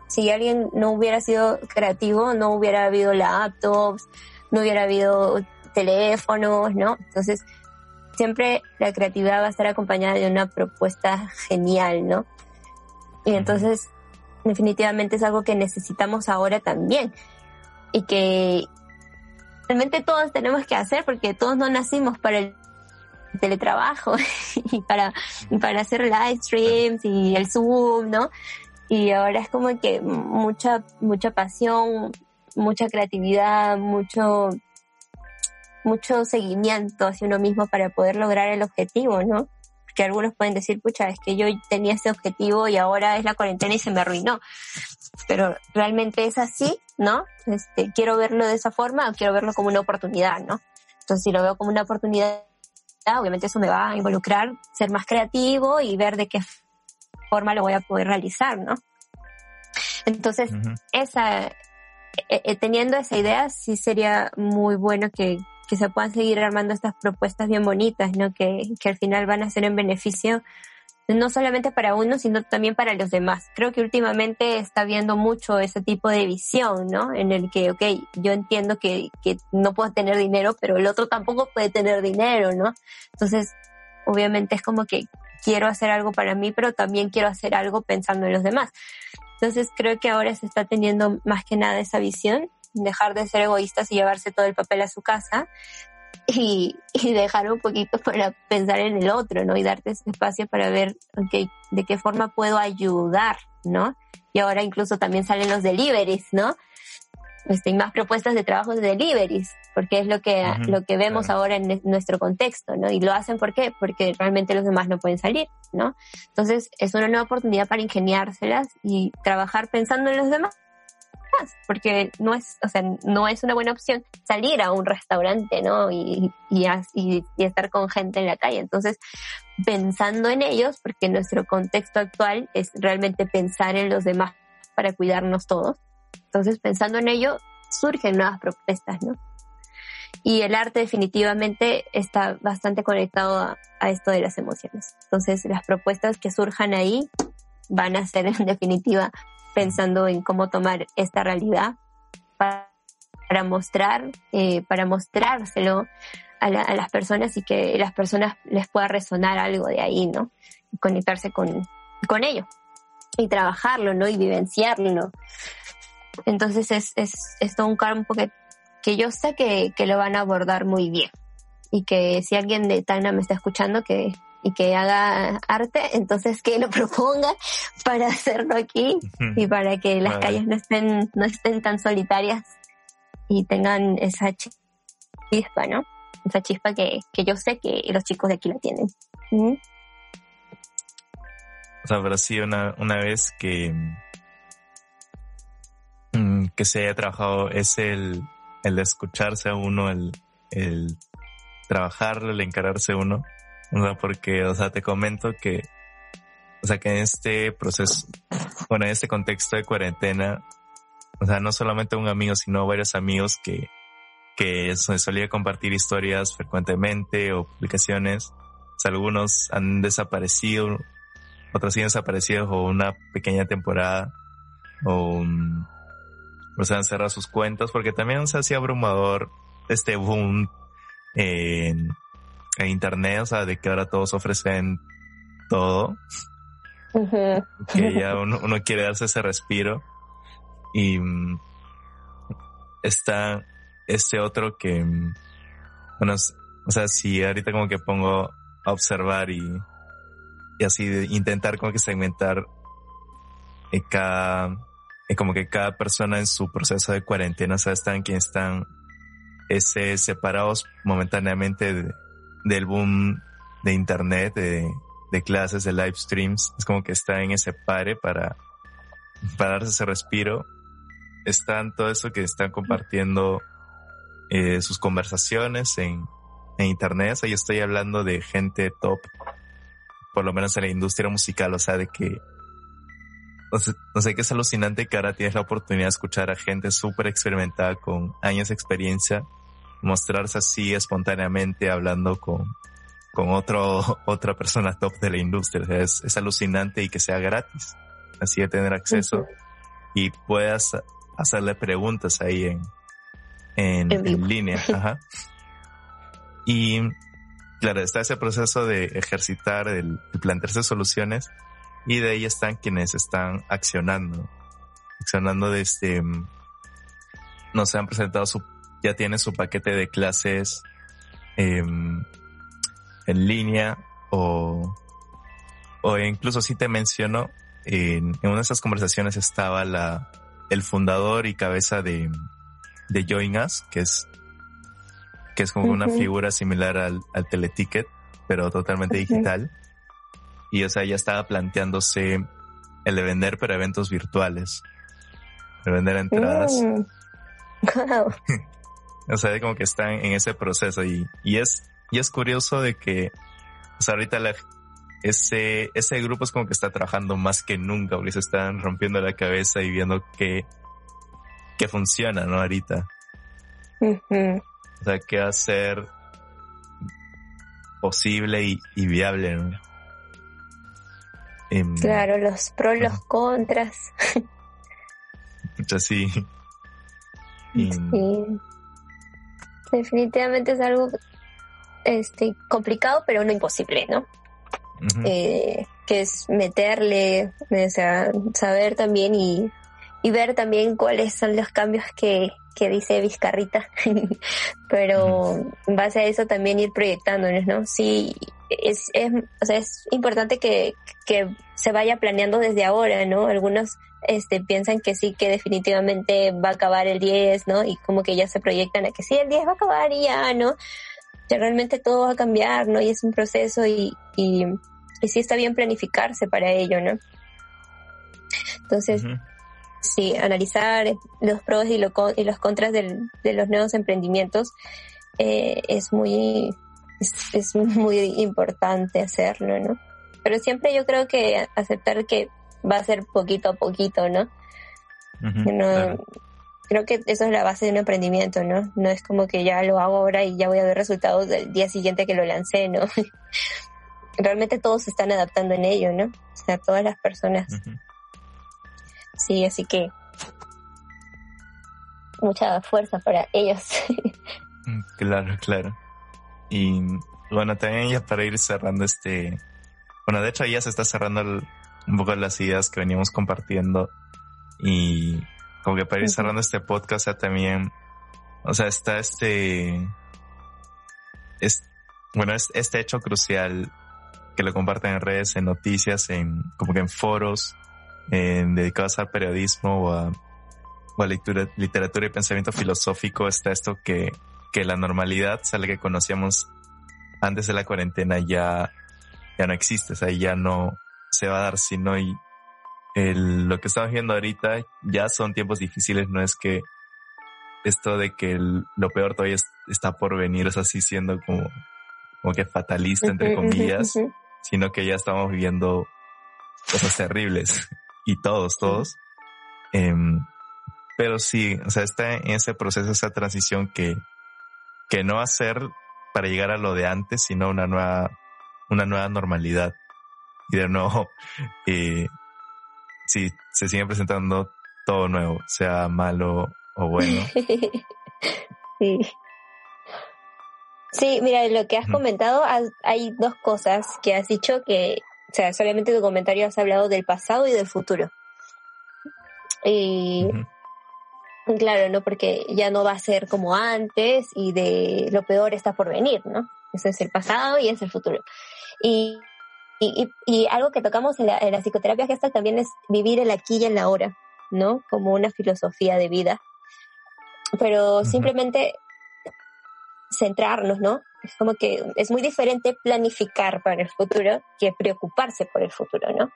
si alguien no hubiera sido creativo, no hubiera habido laptops, no hubiera habido teléfonos, ¿no? Entonces, siempre la creatividad va a estar acompañada de una propuesta genial, ¿no? Y entonces, definitivamente es algo que necesitamos ahora también. Y que realmente todos tenemos que hacer porque todos no nacimos para el teletrabajo (laughs) y para, para hacer live streams y el Zoom, ¿no? Y ahora es como que mucha, mucha pasión, mucha creatividad, mucho, mucho seguimiento hacia uno mismo para poder lograr el objetivo, ¿no? Que algunos pueden decir, pucha, es que yo tenía ese objetivo y ahora es la cuarentena y se me arruinó. Pero realmente es así, ¿no? Este, quiero verlo de esa forma o quiero verlo como una oportunidad, ¿no? Entonces, si lo veo como una oportunidad, obviamente eso me va a involucrar ser más creativo y ver de qué forma lo voy a poder realizar, ¿no? Entonces, esa, eh, eh, teniendo esa idea, sí sería muy bueno que, que, se puedan seguir armando estas propuestas bien bonitas, ¿no? Que, que al final van a ser en beneficio no solamente para uno, sino también para los demás. Creo que últimamente está viendo mucho ese tipo de visión, ¿no? En el que, ok, yo entiendo que, que no puedo tener dinero, pero el otro tampoco puede tener dinero, ¿no? Entonces, obviamente es como que quiero hacer algo para mí, pero también quiero hacer algo pensando en los demás. Entonces, creo que ahora se está teniendo más que nada esa visión, dejar de ser egoístas y llevarse todo el papel a su casa y, y, dejar un poquito para pensar en el otro, ¿no? Y darte ese espacio para ver, ok, de qué forma puedo ayudar, ¿no? y ahora incluso también salen los deliveries, ¿no? Este, y más propuestas de trabajos de deliveries, porque es lo que, lo que vemos ahora en nuestro contexto, ¿no? Y lo hacen ¿por qué? Porque realmente los demás no pueden salir, ¿no? Entonces es una nueva oportunidad para ingeniárselas y trabajar pensando en los demás porque no es, o sea, no es una buena opción salir a un restaurante, ¿no? Y, y, y, estar con gente en la calle. Entonces, pensando en ellos, porque nuestro contexto actual es realmente pensar en los demás para cuidarnos todos. Entonces, pensando en ello, surgen nuevas propuestas, ¿no? Y el arte definitivamente está bastante conectado a, a, esto de las emociones. Entonces, las propuestas que surjan ahí van a ser (laughs) en definitiva pensando en cómo tomar esta realidad para, mostrar, eh, para mostrárselo a, las personas y que las personas les pueda resonar algo de ahí, ¿no? Y conectarse con, con ello y trabajarlo, ¿no? Y vivenciarlo. Entonces es, es, es todo un campo que, que yo sé que, que lo van a abordar muy bien. Y que si alguien de Tacna me está escuchando, que, y que haga arte, entonces que lo (laughs) proponga para hacerlo aquí y para que las calles no estén, no estén tan solitarias y tengan esa chispa, ¿no? Esa chispa que, que yo sé que los chicos de aquí la tienen. O sea, pero sí una, una vez que, mm, que se haya trabajado es el, el escucharse a uno, el, el trabajarlo, el encararse uno o sea, porque, o sea, te comento que, o sea, que en este proceso, bueno, en este contexto de cuarentena, o sea, no solamente un amigo, sino varios amigos que, que solía compartir historias frecuentemente o publicaciones. O sea, algunos han desaparecido, otros siguen desaparecidos o una pequeña temporada o, o sea, han cerrado sus cuentas porque también se hacía abrumador este boom en en internet, o sea, de que ahora todos ofrecen todo. Que ya uno, quiere darse ese respiro. Y mm, está este otro que, mm, bueno, o sea, si ahorita como que pongo a observar y, y así de intentar como que segmentar en cada, como que cada persona en su proceso de cuarentena, o sea, están quienes están ese, separados momentáneamente de, del boom de internet, de, de clases, de live streams. Es como que está en ese pare para, para darse ese respiro. Están todo eso que están compartiendo eh, sus conversaciones en, en internet. O sea, yo estoy hablando de gente top, por lo menos en la industria musical, o sea, de que no sé, no sé, que es alucinante que ahora tienes la oportunidad de escuchar a gente súper experimentada con años de experiencia mostrarse así espontáneamente hablando con, con otro, (laughs) otra persona top de la industria. es, es, alucinante y que sea gratis. Así de tener acceso y puedas hacerle preguntas ahí en, en, en, línea. (laughs) Ajá. Y claro, está ese proceso de ejercitar, el, plantearse soluciones y de ahí están quienes están accionando, accionando desde, mm, no se han presentado su ya tiene su paquete de clases em, en línea o, o incluso si te menciono, en, una de esas conversaciones estaba la, el fundador y cabeza de, de Join Us, que es, que es como una figura similar al, al teleticket, pero totalmente digital. Y o sea, ya estaba planteándose el de vender, pero eventos virtuales. De vender entradas. Mm. (laughs) (laughs) O sea, como que están en ese proceso y, y es, y es curioso de que, o sea, ahorita ese, ese grupo es como que está trabajando más que nunca, porque se están rompiendo la cabeza y viendo que, que funciona, ¿no? Ahorita. O sea, qué hacer posible y, y viable, ¿no? Em, claro, los pros, los contras. Muchas sí. (laughs) sí definitivamente es algo este complicado, pero no imposible, ¿no? eh, que es meterle, o sea, saber también y, y ver también cuáles son los cambios que, que dice Vizcarrita, (laughs) pero en base a eso también ir proyectándonos, ¿no? Sí, es, es, o sea, es importante que, que se vaya planeando desde ahora, ¿no? Algunos este, piensan que sí, que definitivamente va a acabar el 10, ¿no? Y como que ya se proyectan a que sí, el 10 va a acabar y ya, ¿no? Que realmente todo va a cambiar, ¿no? Y es un proceso y, y, y sí está bien planificarse para ello, ¿no? Entonces, sí, analizar los pros y, y los contras del, de los nuevos emprendimientos eh, es muy es, es, muy importante hacerlo, ¿no? Pero siempre yo creo que aceptar que va a ser poquito a poquito, ¿no? no Creo que eso es la base de un emprendimiento, ¿no? No es como que ya lo hago ahora y ya voy a ver resultados del día siguiente que lo lancé, ¿no? (laughs) Realmente todos se están adaptando en ello, ¿no? O sea, todas las personas. Sí, así que mucha fuerza para ellos. Mm, claro, claro. Y bueno, también ya para ir cerrando este, bueno, de hecho ya se está cerrando un poco las ideas que veníamos compartiendo. Y como que para ir cerrando este podcast también, o sea, está este, es, bueno, es este hecho crucial que lo comparten en redes, en noticias, en como que en foros en dedicados al periodismo o a, o a lectura, literatura y pensamiento filosófico. Está esto que, que la normalidad, o que conocíamos antes de la cuarentena ya, ya no existe, o sea, ya no se va a dar, sino y el, lo que estamos viendo ahorita ya son tiempos difíciles, no es que esto de que lo peor todavía está por venir, es así siendo como, como que fatalista, entre comillas, sino que ya estamos viviendo cosas terribles y todos, todos. Em, pero sí, o sea, está en ese proceso, esa transición que, que no va a ser para llegar a lo de antes, sino una nueva, una nueva normalidad. (laughs) Y de nuevo, eh, sí, se sigue presentando todo nuevo, sea malo o bueno. (laughs) sí. Sí, mira, lo que has comentado, hay dos cosas que has dicho que o sea, solamente tu comentario has hablado del pasado y del futuro. Y claro, ¿no? Porque ya no va a ser como antes y de lo peor está por venir, ¿no? Eso es el pasado y es el futuro. Y, y, y algo que tocamos en la, en la psicoterapia gestal también es vivir el aquí y en la ahora, ¿no? Como una filosofía de vida. Pero simplemente centrarnos, ¿no? Es como que es muy diferente planificar para el futuro que preocuparse por el futuro, ¿no?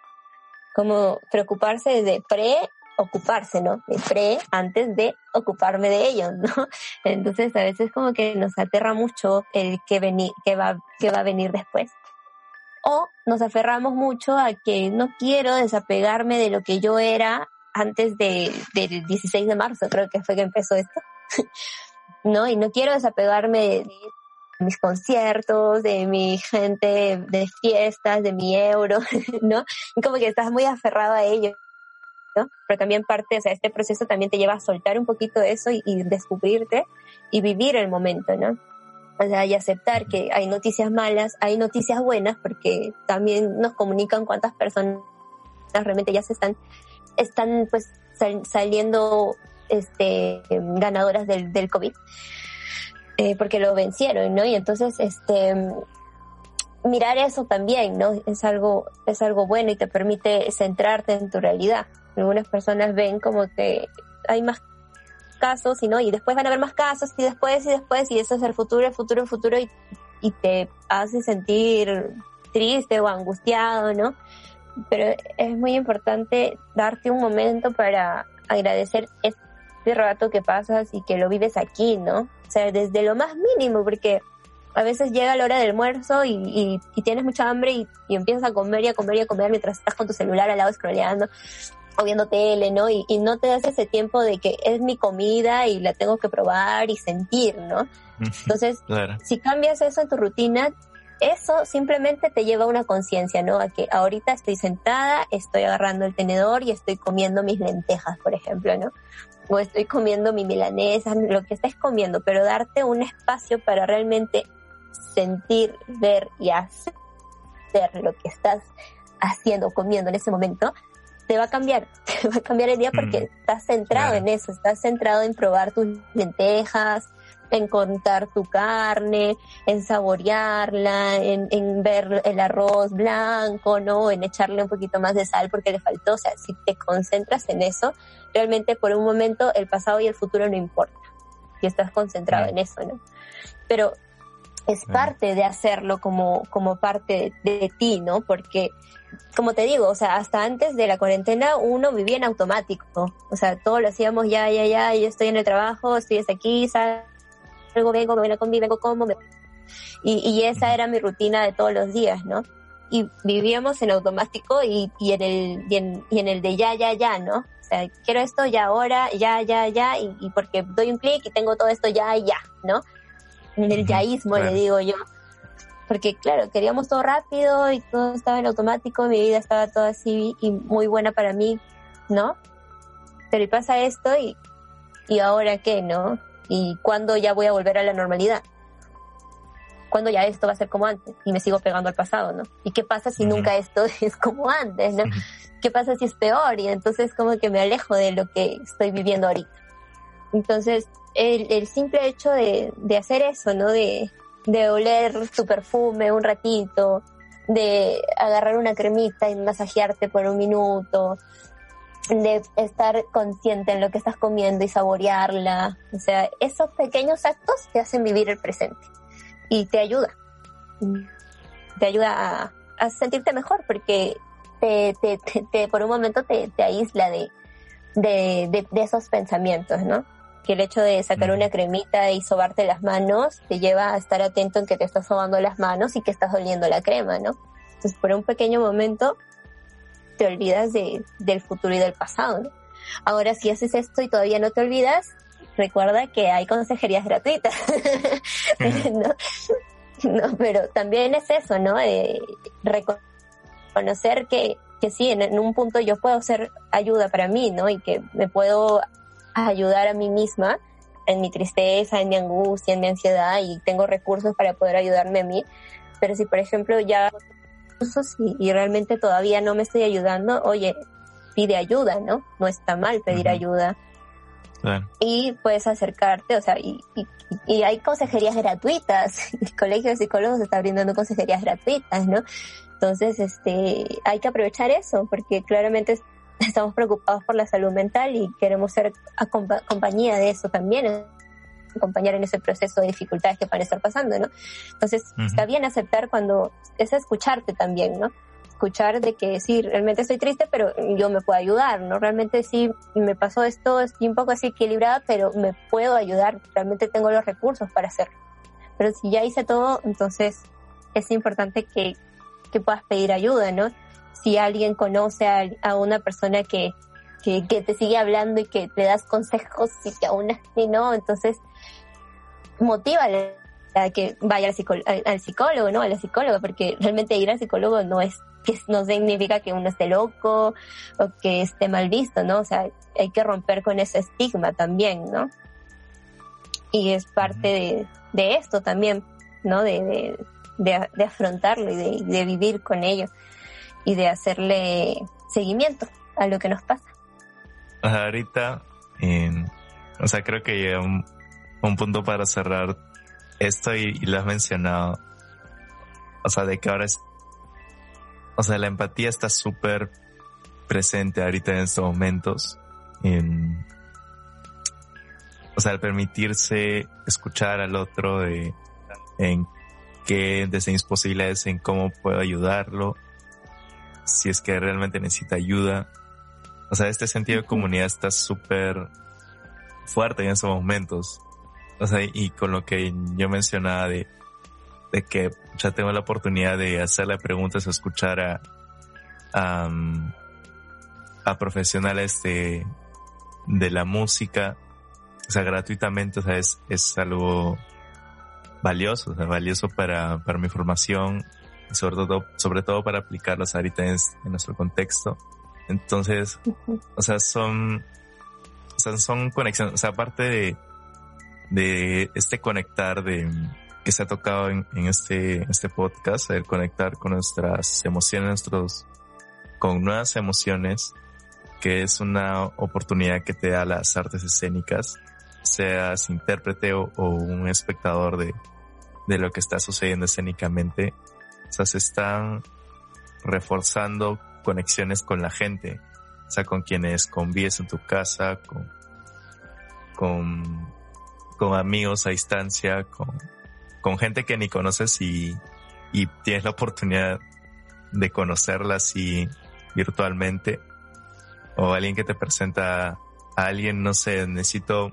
Como preocuparse de pre ocuparse, ¿no? De pre antes de ocuparme de ello, ¿no? (laughs) Entonces a veces como que nos aterra mucho el que, venir, que, va, que va a venir después. O nos aferramos mucho a que no quiero desapegarme de lo que yo era antes de, del 16 de marzo, creo que fue que empezó esto. (laughs) ¿no? Y no quiero desapegarme de, mis conciertos, de mi gente, de fiestas, de mi euro, (laughs) ¿no? Como que estás muy aferrado a ello, ¿no? Pero también parte, o sea, este proceso también te lleva a soltar un poquito eso y, descubrirte y vivir el momento, ¿no? O y aceptar que hay noticias malas, hay noticias buenas, porque también nos comunican cuántas personas realmente ya se están, están pues saliendo este, ganadoras del, del COVID, eh, porque lo vencieron, ¿no? Y entonces, este, mirar eso también, ¿no? Es algo, es algo bueno y te permite centrarte en tu realidad. Algunas personas ven como que hay más casos y no, y después van a haber más casos y después y después y eso es el futuro, el futuro, el futuro y, te hace sentir triste o angustiado, ¿no? Pero es muy importante darte un momento para agradecer este rato que pasas y que lo vives aquí, ¿no? O sea, desde lo más mínimo, porque a veces llega la hora del almuerzo y, tienes mucha hambre y, y, empiezas a comer y a comer y a comer mientras estás con tu celular al lado scrolleando o viendo tele, ¿no? Y, y no te das ese tiempo de que es mi comida y la tengo que probar y sentir, ¿no? Entonces, si cambias eso en tu rutina, eso simplemente te lleva a una conciencia, ¿no? A que ahorita estoy sentada, estoy agarrando el tenedor y estoy comiendo mis lentejas, por ejemplo, ¿no? o estoy comiendo mi milanesa, lo que estés comiendo, pero darte un espacio para realmente sentir, ver y hacer lo que estás haciendo, comiendo en ese momento, te va a cambiar, (laughs) te va a cambiar el día porque estás centrado en eso, estás centrado en probar tus lentejas, en contar tu carne, en saborearla, en, en, ver el arroz blanco, ¿no? En echarle un poquito más de sal porque le faltó. O sea, si te concentras en eso, realmente por un momento el pasado y el futuro no importa. Y estás concentrado en eso, ¿no? Pero es parte de hacerlo como, como parte de, de ti, ¿no? Porque como te digo, o sea, hasta antes de la cuarentena uno vivía en automático. O sea, todo lo hacíamos ya, ya, ya, yo estoy en el trabajo, estoy hasta aquí, salgo, vengo, me voy a comer, vengo, como, me... y, y esa era mi rutina de todos los días, ¿no? Y vivíamos en automático y, y, en el, y, en, y en el de ya, ya, ya, ¿no? O sea, quiero esto ya ahora, ya, ya, ya, y, y porque doy un clic y tengo todo esto ya, ya, ¿no? En el yaísmo, le digo yo porque claro, queríamos todo rápido y todo estaba en automático, mi vida estaba toda así y muy buena para mí, ¿no? Pero y pasa esto y, y ahora qué, ¿no? ¿Y cuándo ya voy a volver a la normalidad? ¿Cuándo ya esto va a ser como antes? Y me sigo pegando al pasado, ¿no? ¿Y qué pasa si nunca esto (laughs) es como antes, ¿no? ¿Qué pasa si es peor? Y entonces como que me alejo de lo que estoy viviendo ahorita. Entonces, el, simple hecho de, de hacer eso, ¿no? De, de oler tu perfume un ratito, de agarrar una cremita y masajearte por un minuto, de estar consciente en lo que estás comiendo y saborearla. O sea, esos pequeños actos te hacen vivir el presente y te ayuda. Te ayuda a, sentirte mejor porque te, te, te, por un momento te, te aísla de, de, de esos pensamientos, ¿no? Que el hecho de sacar una cremita y sobarte las manos te lleva a estar atento en que te estás sobando las manos y que estás oliendo la crema, ¿no? Entonces, por un pequeño momento te olvidas de, del futuro y del pasado, ¿no? Ahora, si haces esto y todavía no te olvidas, recuerda que hay consejerías gratuitas. (laughs) ¿no? ¿no? pero también es eso, ¿no? Eh, reconocer que, que sí, en, en, un punto yo puedo ser ayuda para mí, ¿no? Y que me puedo ayudar a mí misma en mi tristeza, en mi angustia, en mi ansiedad y tengo recursos para poder ayudarme a mí. Pero si, por ejemplo, ya y, y realmente todavía no me estoy ayudando, oye, pide ayuda, ¿no? No está mal pedir ayuda. Y puedes acercarte, o sea, y, y, y hay consejerías gratuitas. (laughs) El Colegio de Psicólogos está brindando consejerías gratuitas, ¿no? Entonces, este, hay que aprovechar eso, porque claramente estamos preocupados por la salud mental y queremos ser compañía de eso también, acompañar en ese proceso de dificultades que pueden estar pasando, ¿no? Entonces, está bien aceptar cuando es escucharte también, ¿no? Escuchar de que sí, realmente estoy triste, pero yo me puedo ayudar, ¿no? Realmente sí, me pasó esto, estoy un poco así equilibrada, pero me puedo ayudar, realmente tengo los recursos para hacerlo. Pero si ya hice todo, entonces es importante que, que puedas pedir ayuda, ¿no? Si alguien conoce a, una persona que, que, te sigue hablando y que le das consejos y que aún así no, entonces motívale a que vaya al, al, psicólogo, ¿no? A la psicóloga, porque realmente ir al psicólogo no es que no significa que uno esté loco o que esté mal visto, ¿no? O sea, hay que romper con ese estigma también, ¿no? Y es parte de, de esto también, ¿no? De, de, de, afrontarlo y de, de vivir con ello y de hacerle seguimiento a lo que nos pasa. Ahorita, o sea, creo que llega un, un punto para cerrar esto y, lo has mencionado. O sea, de que ahora es, o sea, la empatía está súper presente ahorita en estos momentos. En, o sea, al permitirse escuchar al otro de, en qué deseos posibilidades, en cómo puedo ayudarlo, si es que realmente necesita ayuda. O sea, este sentido de comunidad está súper fuerte en esos momentos. O sea, y con lo que yo mencionaba de, de que ya tengo la oportunidad de hacerle preguntas o escuchar a, a, a profesionales de, de la música, o sea, gratuitamente, o sea, es, es algo valioso, o sea, valioso para, para mi formación sobre todo, sobre todo para aplicarlas ahorita en, nuestro contexto. Entonces, o sea, son, o sea, son conexiones, o sea, aparte de, de este conectar de, que se ha tocado en, en este, este podcast, el conectar con nuestras emociones, nuestros, con nuevas emociones, que es una oportunidad que te da las artes escénicas. seas intérprete o, un espectador de, de lo que está sucediendo escénicamente, o sea, se están reforzando conexiones con la gente, o sea, con quienes convives en tu casa, con, con, con amigos a distancia, con, con gente que ni conoces y, y tienes la oportunidad de conocerla así virtualmente o alguien que te presenta a alguien, no sé, necesito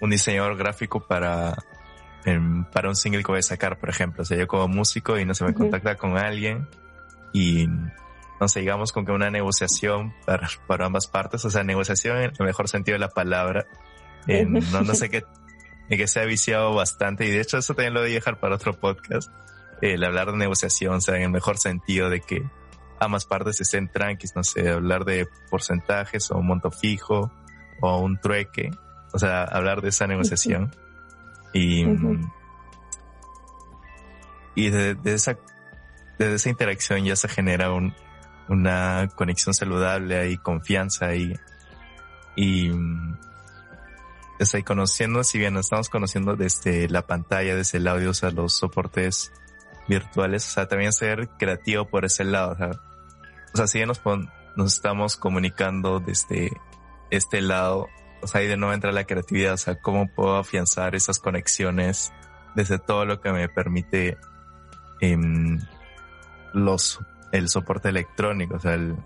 un diseñador gráfico para, em, para un single que voy a sacar, por ejemplo. O sea, yo como músico y no se me contacta con alguien y no sé, digamos con que una negociación para, para ambas partes, o sea, negociación en el mejor sentido de la palabra, no, no sé qué, que se ha viciado bastante. Y de hecho eso también lo voy a dejar para otro podcast, el hablar de negociación, o sea, en el mejor sentido de que ambas partes estén tranquilas, no sé, hablar de porcentajes o un monto fijo o un trueque, o sea, hablar de esa negociación. Y, y de, esa, de esa interacción ya se genera un, una conexión saludable y confianza y, y, está ahí conociendo, si bien estamos conociendo desde la pantalla, desde el audio, o sea, los soportes virtuales, o sea, también ser creativo por ese lado, o sea, o sea si nos, nos estamos comunicando desde este lado, o sea, ahí de nuevo entra la creatividad, o sea, cómo puedo afianzar esas conexiones desde todo lo que me permite em, los, el soporte electrónico, o sea, el,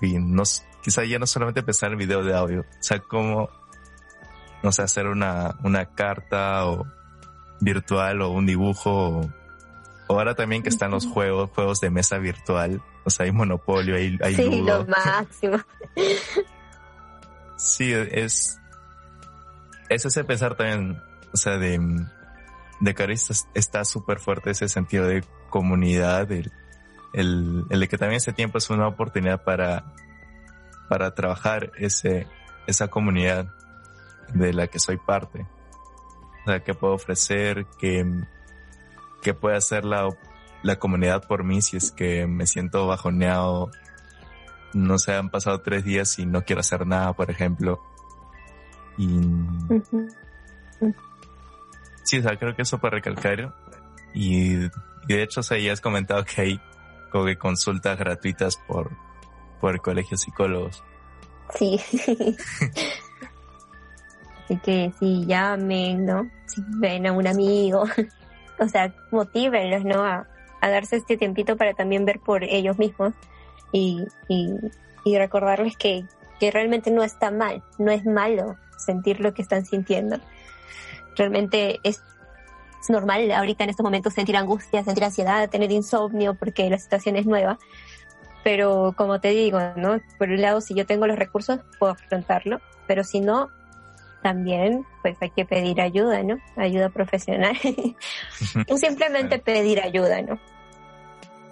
y no, quizá ya no solamente pensar en video de audio, o sea, cómo, no sé, hacer una, una carta o virtual o un dibujo o, ahora también que están los juegos, juegos de mesa virtual, o sea, hay Monopolio, hay, hay sí, lo máximo. Sí, es, es ese pensar también, o sea, de, de que está súper fuerte ese sentido de comunidad, el, el, el, de que también ese tiempo es una oportunidad para, para trabajar ese, esa comunidad de la que soy parte. O sea, que puedo ofrecer, que, que puede hacer la, la comunidad por mí si es que me siento bajoneado. No sé, han pasado tres días y no quiero hacer nada, por ejemplo. Y... Sí, o sea, creo que eso para recalcar. Y, de hecho, o sea, ya has comentado que hay como que consultas gratuitas por, por el colegio de psicólogos. Sí. Así que si llamen, ¿no? Si ven a un amigo, o sea, motívenlos, ¿no? A, darse este tiempito para también ver por ellos mismos y, y, y recordarles que, que realmente no está mal, no es malo sentir lo que están sintiendo. Realmente es, normal ahorita en estos momentos sentir angustia, sentir ansiedad, tener insomnio porque la situación es nueva. Pero como te digo, ¿no? Por un lado, si yo tengo los recursos, puedo afrontarlo. Pero si no, también pues hay que pedir ayuda, ¿no? Ayuda profesional. (laughs) o simplemente pedir ayuda, ¿no?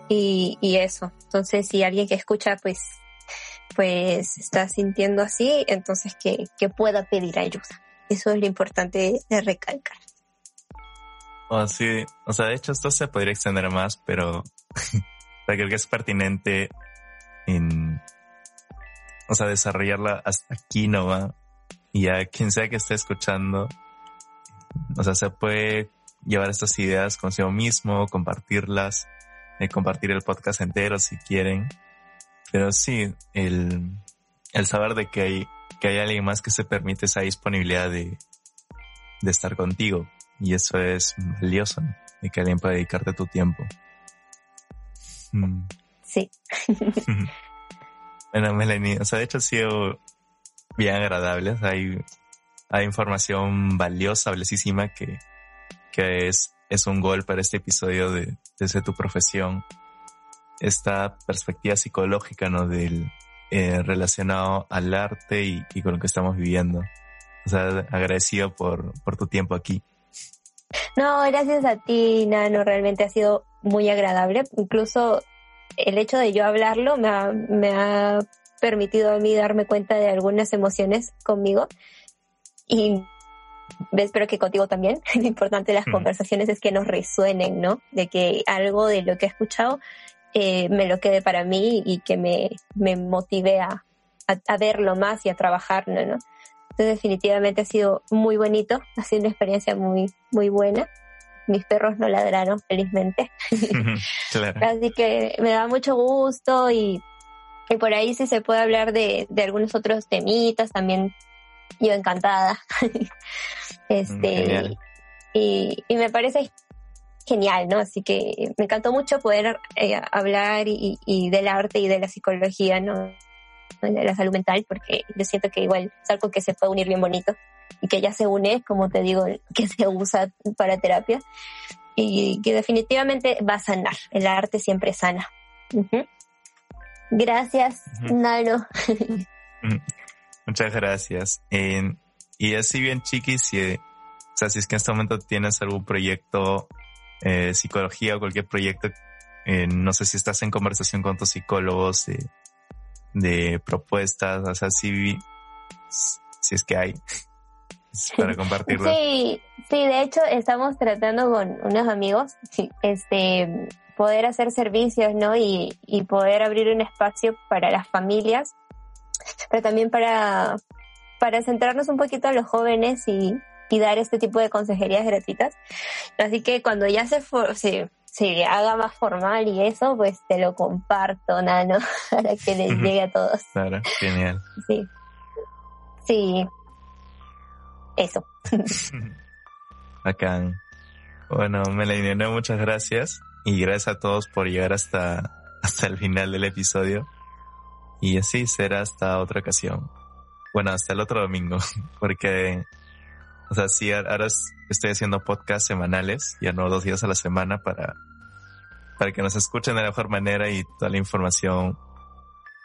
Y, y eso. Entonces, si alguien que escucha pues pues está sintiendo así, entonces que, que pueda pedir ayuda. Eso es lo importante de recalcar. Oh, sí, o sea, de hecho esto se podría extender más, pero (laughs) creo que es pertinente en, o sea, desarrollarla hasta aquí, ¿no? Va? y a quien sea que esté escuchando, o sea, se puede llevar estas ideas consigo mismo, compartirlas, eh, compartir el podcast entero si quieren. Pero sí, el, el saber de que hay, que hay alguien más que se permite esa disponibilidad de, de estar contigo. Y eso es valioso, y que alguien pueda dedicarte tu tiempo. Mm. Sí. (laughs) bueno, Melanie, o sea, de hecho ha sido bien agradables. Hay, hay información valiosa, valiosísima que, que es, es un gol para este episodio de desde tu profesión. Esta perspectiva psicológica, ¿no? Del, eh, relacionado al arte y, y, con lo que estamos viviendo. O sea, agradecido por, por tu tiempo aquí. No, gracias a ti, Nano. Realmente ha sido muy agradable. Incluso el hecho de yo hablarlo me ha, me ha permitido a mí darme cuenta de algunas emociones conmigo y espero que contigo también. (laughs) Lo importante de las conversaciones es que nos resuenen, ¿no? De que algo de lo que he escuchado eh, me lo quede para mí y que me, me motive a, a, verlo más y a trabajarlo, ¿no? Entonces definitivamente ha sido muy bonito, ha sido una experiencia muy, muy buena. Mis perros no ladraron, felizmente. (laughs) Así que me da mucho gusto y, y por ahí sí se puede hablar de, de algunos otros temitas, también yo encantada. (laughs) este, y, y me parece genial, ¿no? Así que me encantó mucho poder eh, hablar y, y, del arte y de la psicología, ¿no? De la salud mental, porque yo siento que igual es algo que se puede unir bien bonito y que ya se une, como te digo, (laughs) que se usa para terapia y que definitivamente va a sanar. El arte siempre sana. Gracias, Nano. (laughs) Muchas gracias. y así bien, chiquis, si, o sea, si es que en este momento tienes algún proyecto eh, psicología o cualquier proyecto, eh, no sé si estás en conversación con tus psicólogos de, propuestas, o sea, si, si es que hay, para compartirlo. Sí, sí, de hecho estamos tratando con unos amigos, este, poder hacer servicios, ¿no? Y, y poder abrir un espacio para las familias, pero también para, para centrarnos un poquito a los jóvenes y, y dar este tipo de consejerías gratuitas. Así que cuando ya se, se, se haga más formal y eso, pues te lo comparto, Nano, (laughs) para que les llegue a todos. Claro, genial. Sí. Sí. Eso. (laughs) Acá. Bueno, Melanie, muchas gracias. Y gracias a todos por llegar hasta, hasta el final del episodio. Y así será hasta otra ocasión. Bueno, hasta el otro domingo, (laughs) porque o sea, sí, ahora estoy haciendo podcasts semanales, ya no dos días a la semana para, para que nos escuchen de la mejor manera y toda la información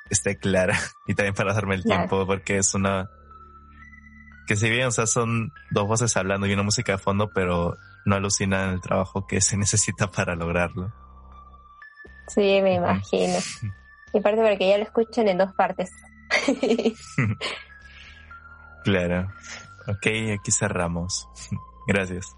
esté clara (laughs) y también para darme el tiempo porque es una, que si bien, o sea, son dos voces hablando y una música de fondo, pero no alucinan el trabajo que se (laughs) necesita para lograrlo. Sí, me imagino. (laughs) Y parte para que ya lo escuchen en dos partes. claro. Ok, aquí cerramos. (laughs) Gracias.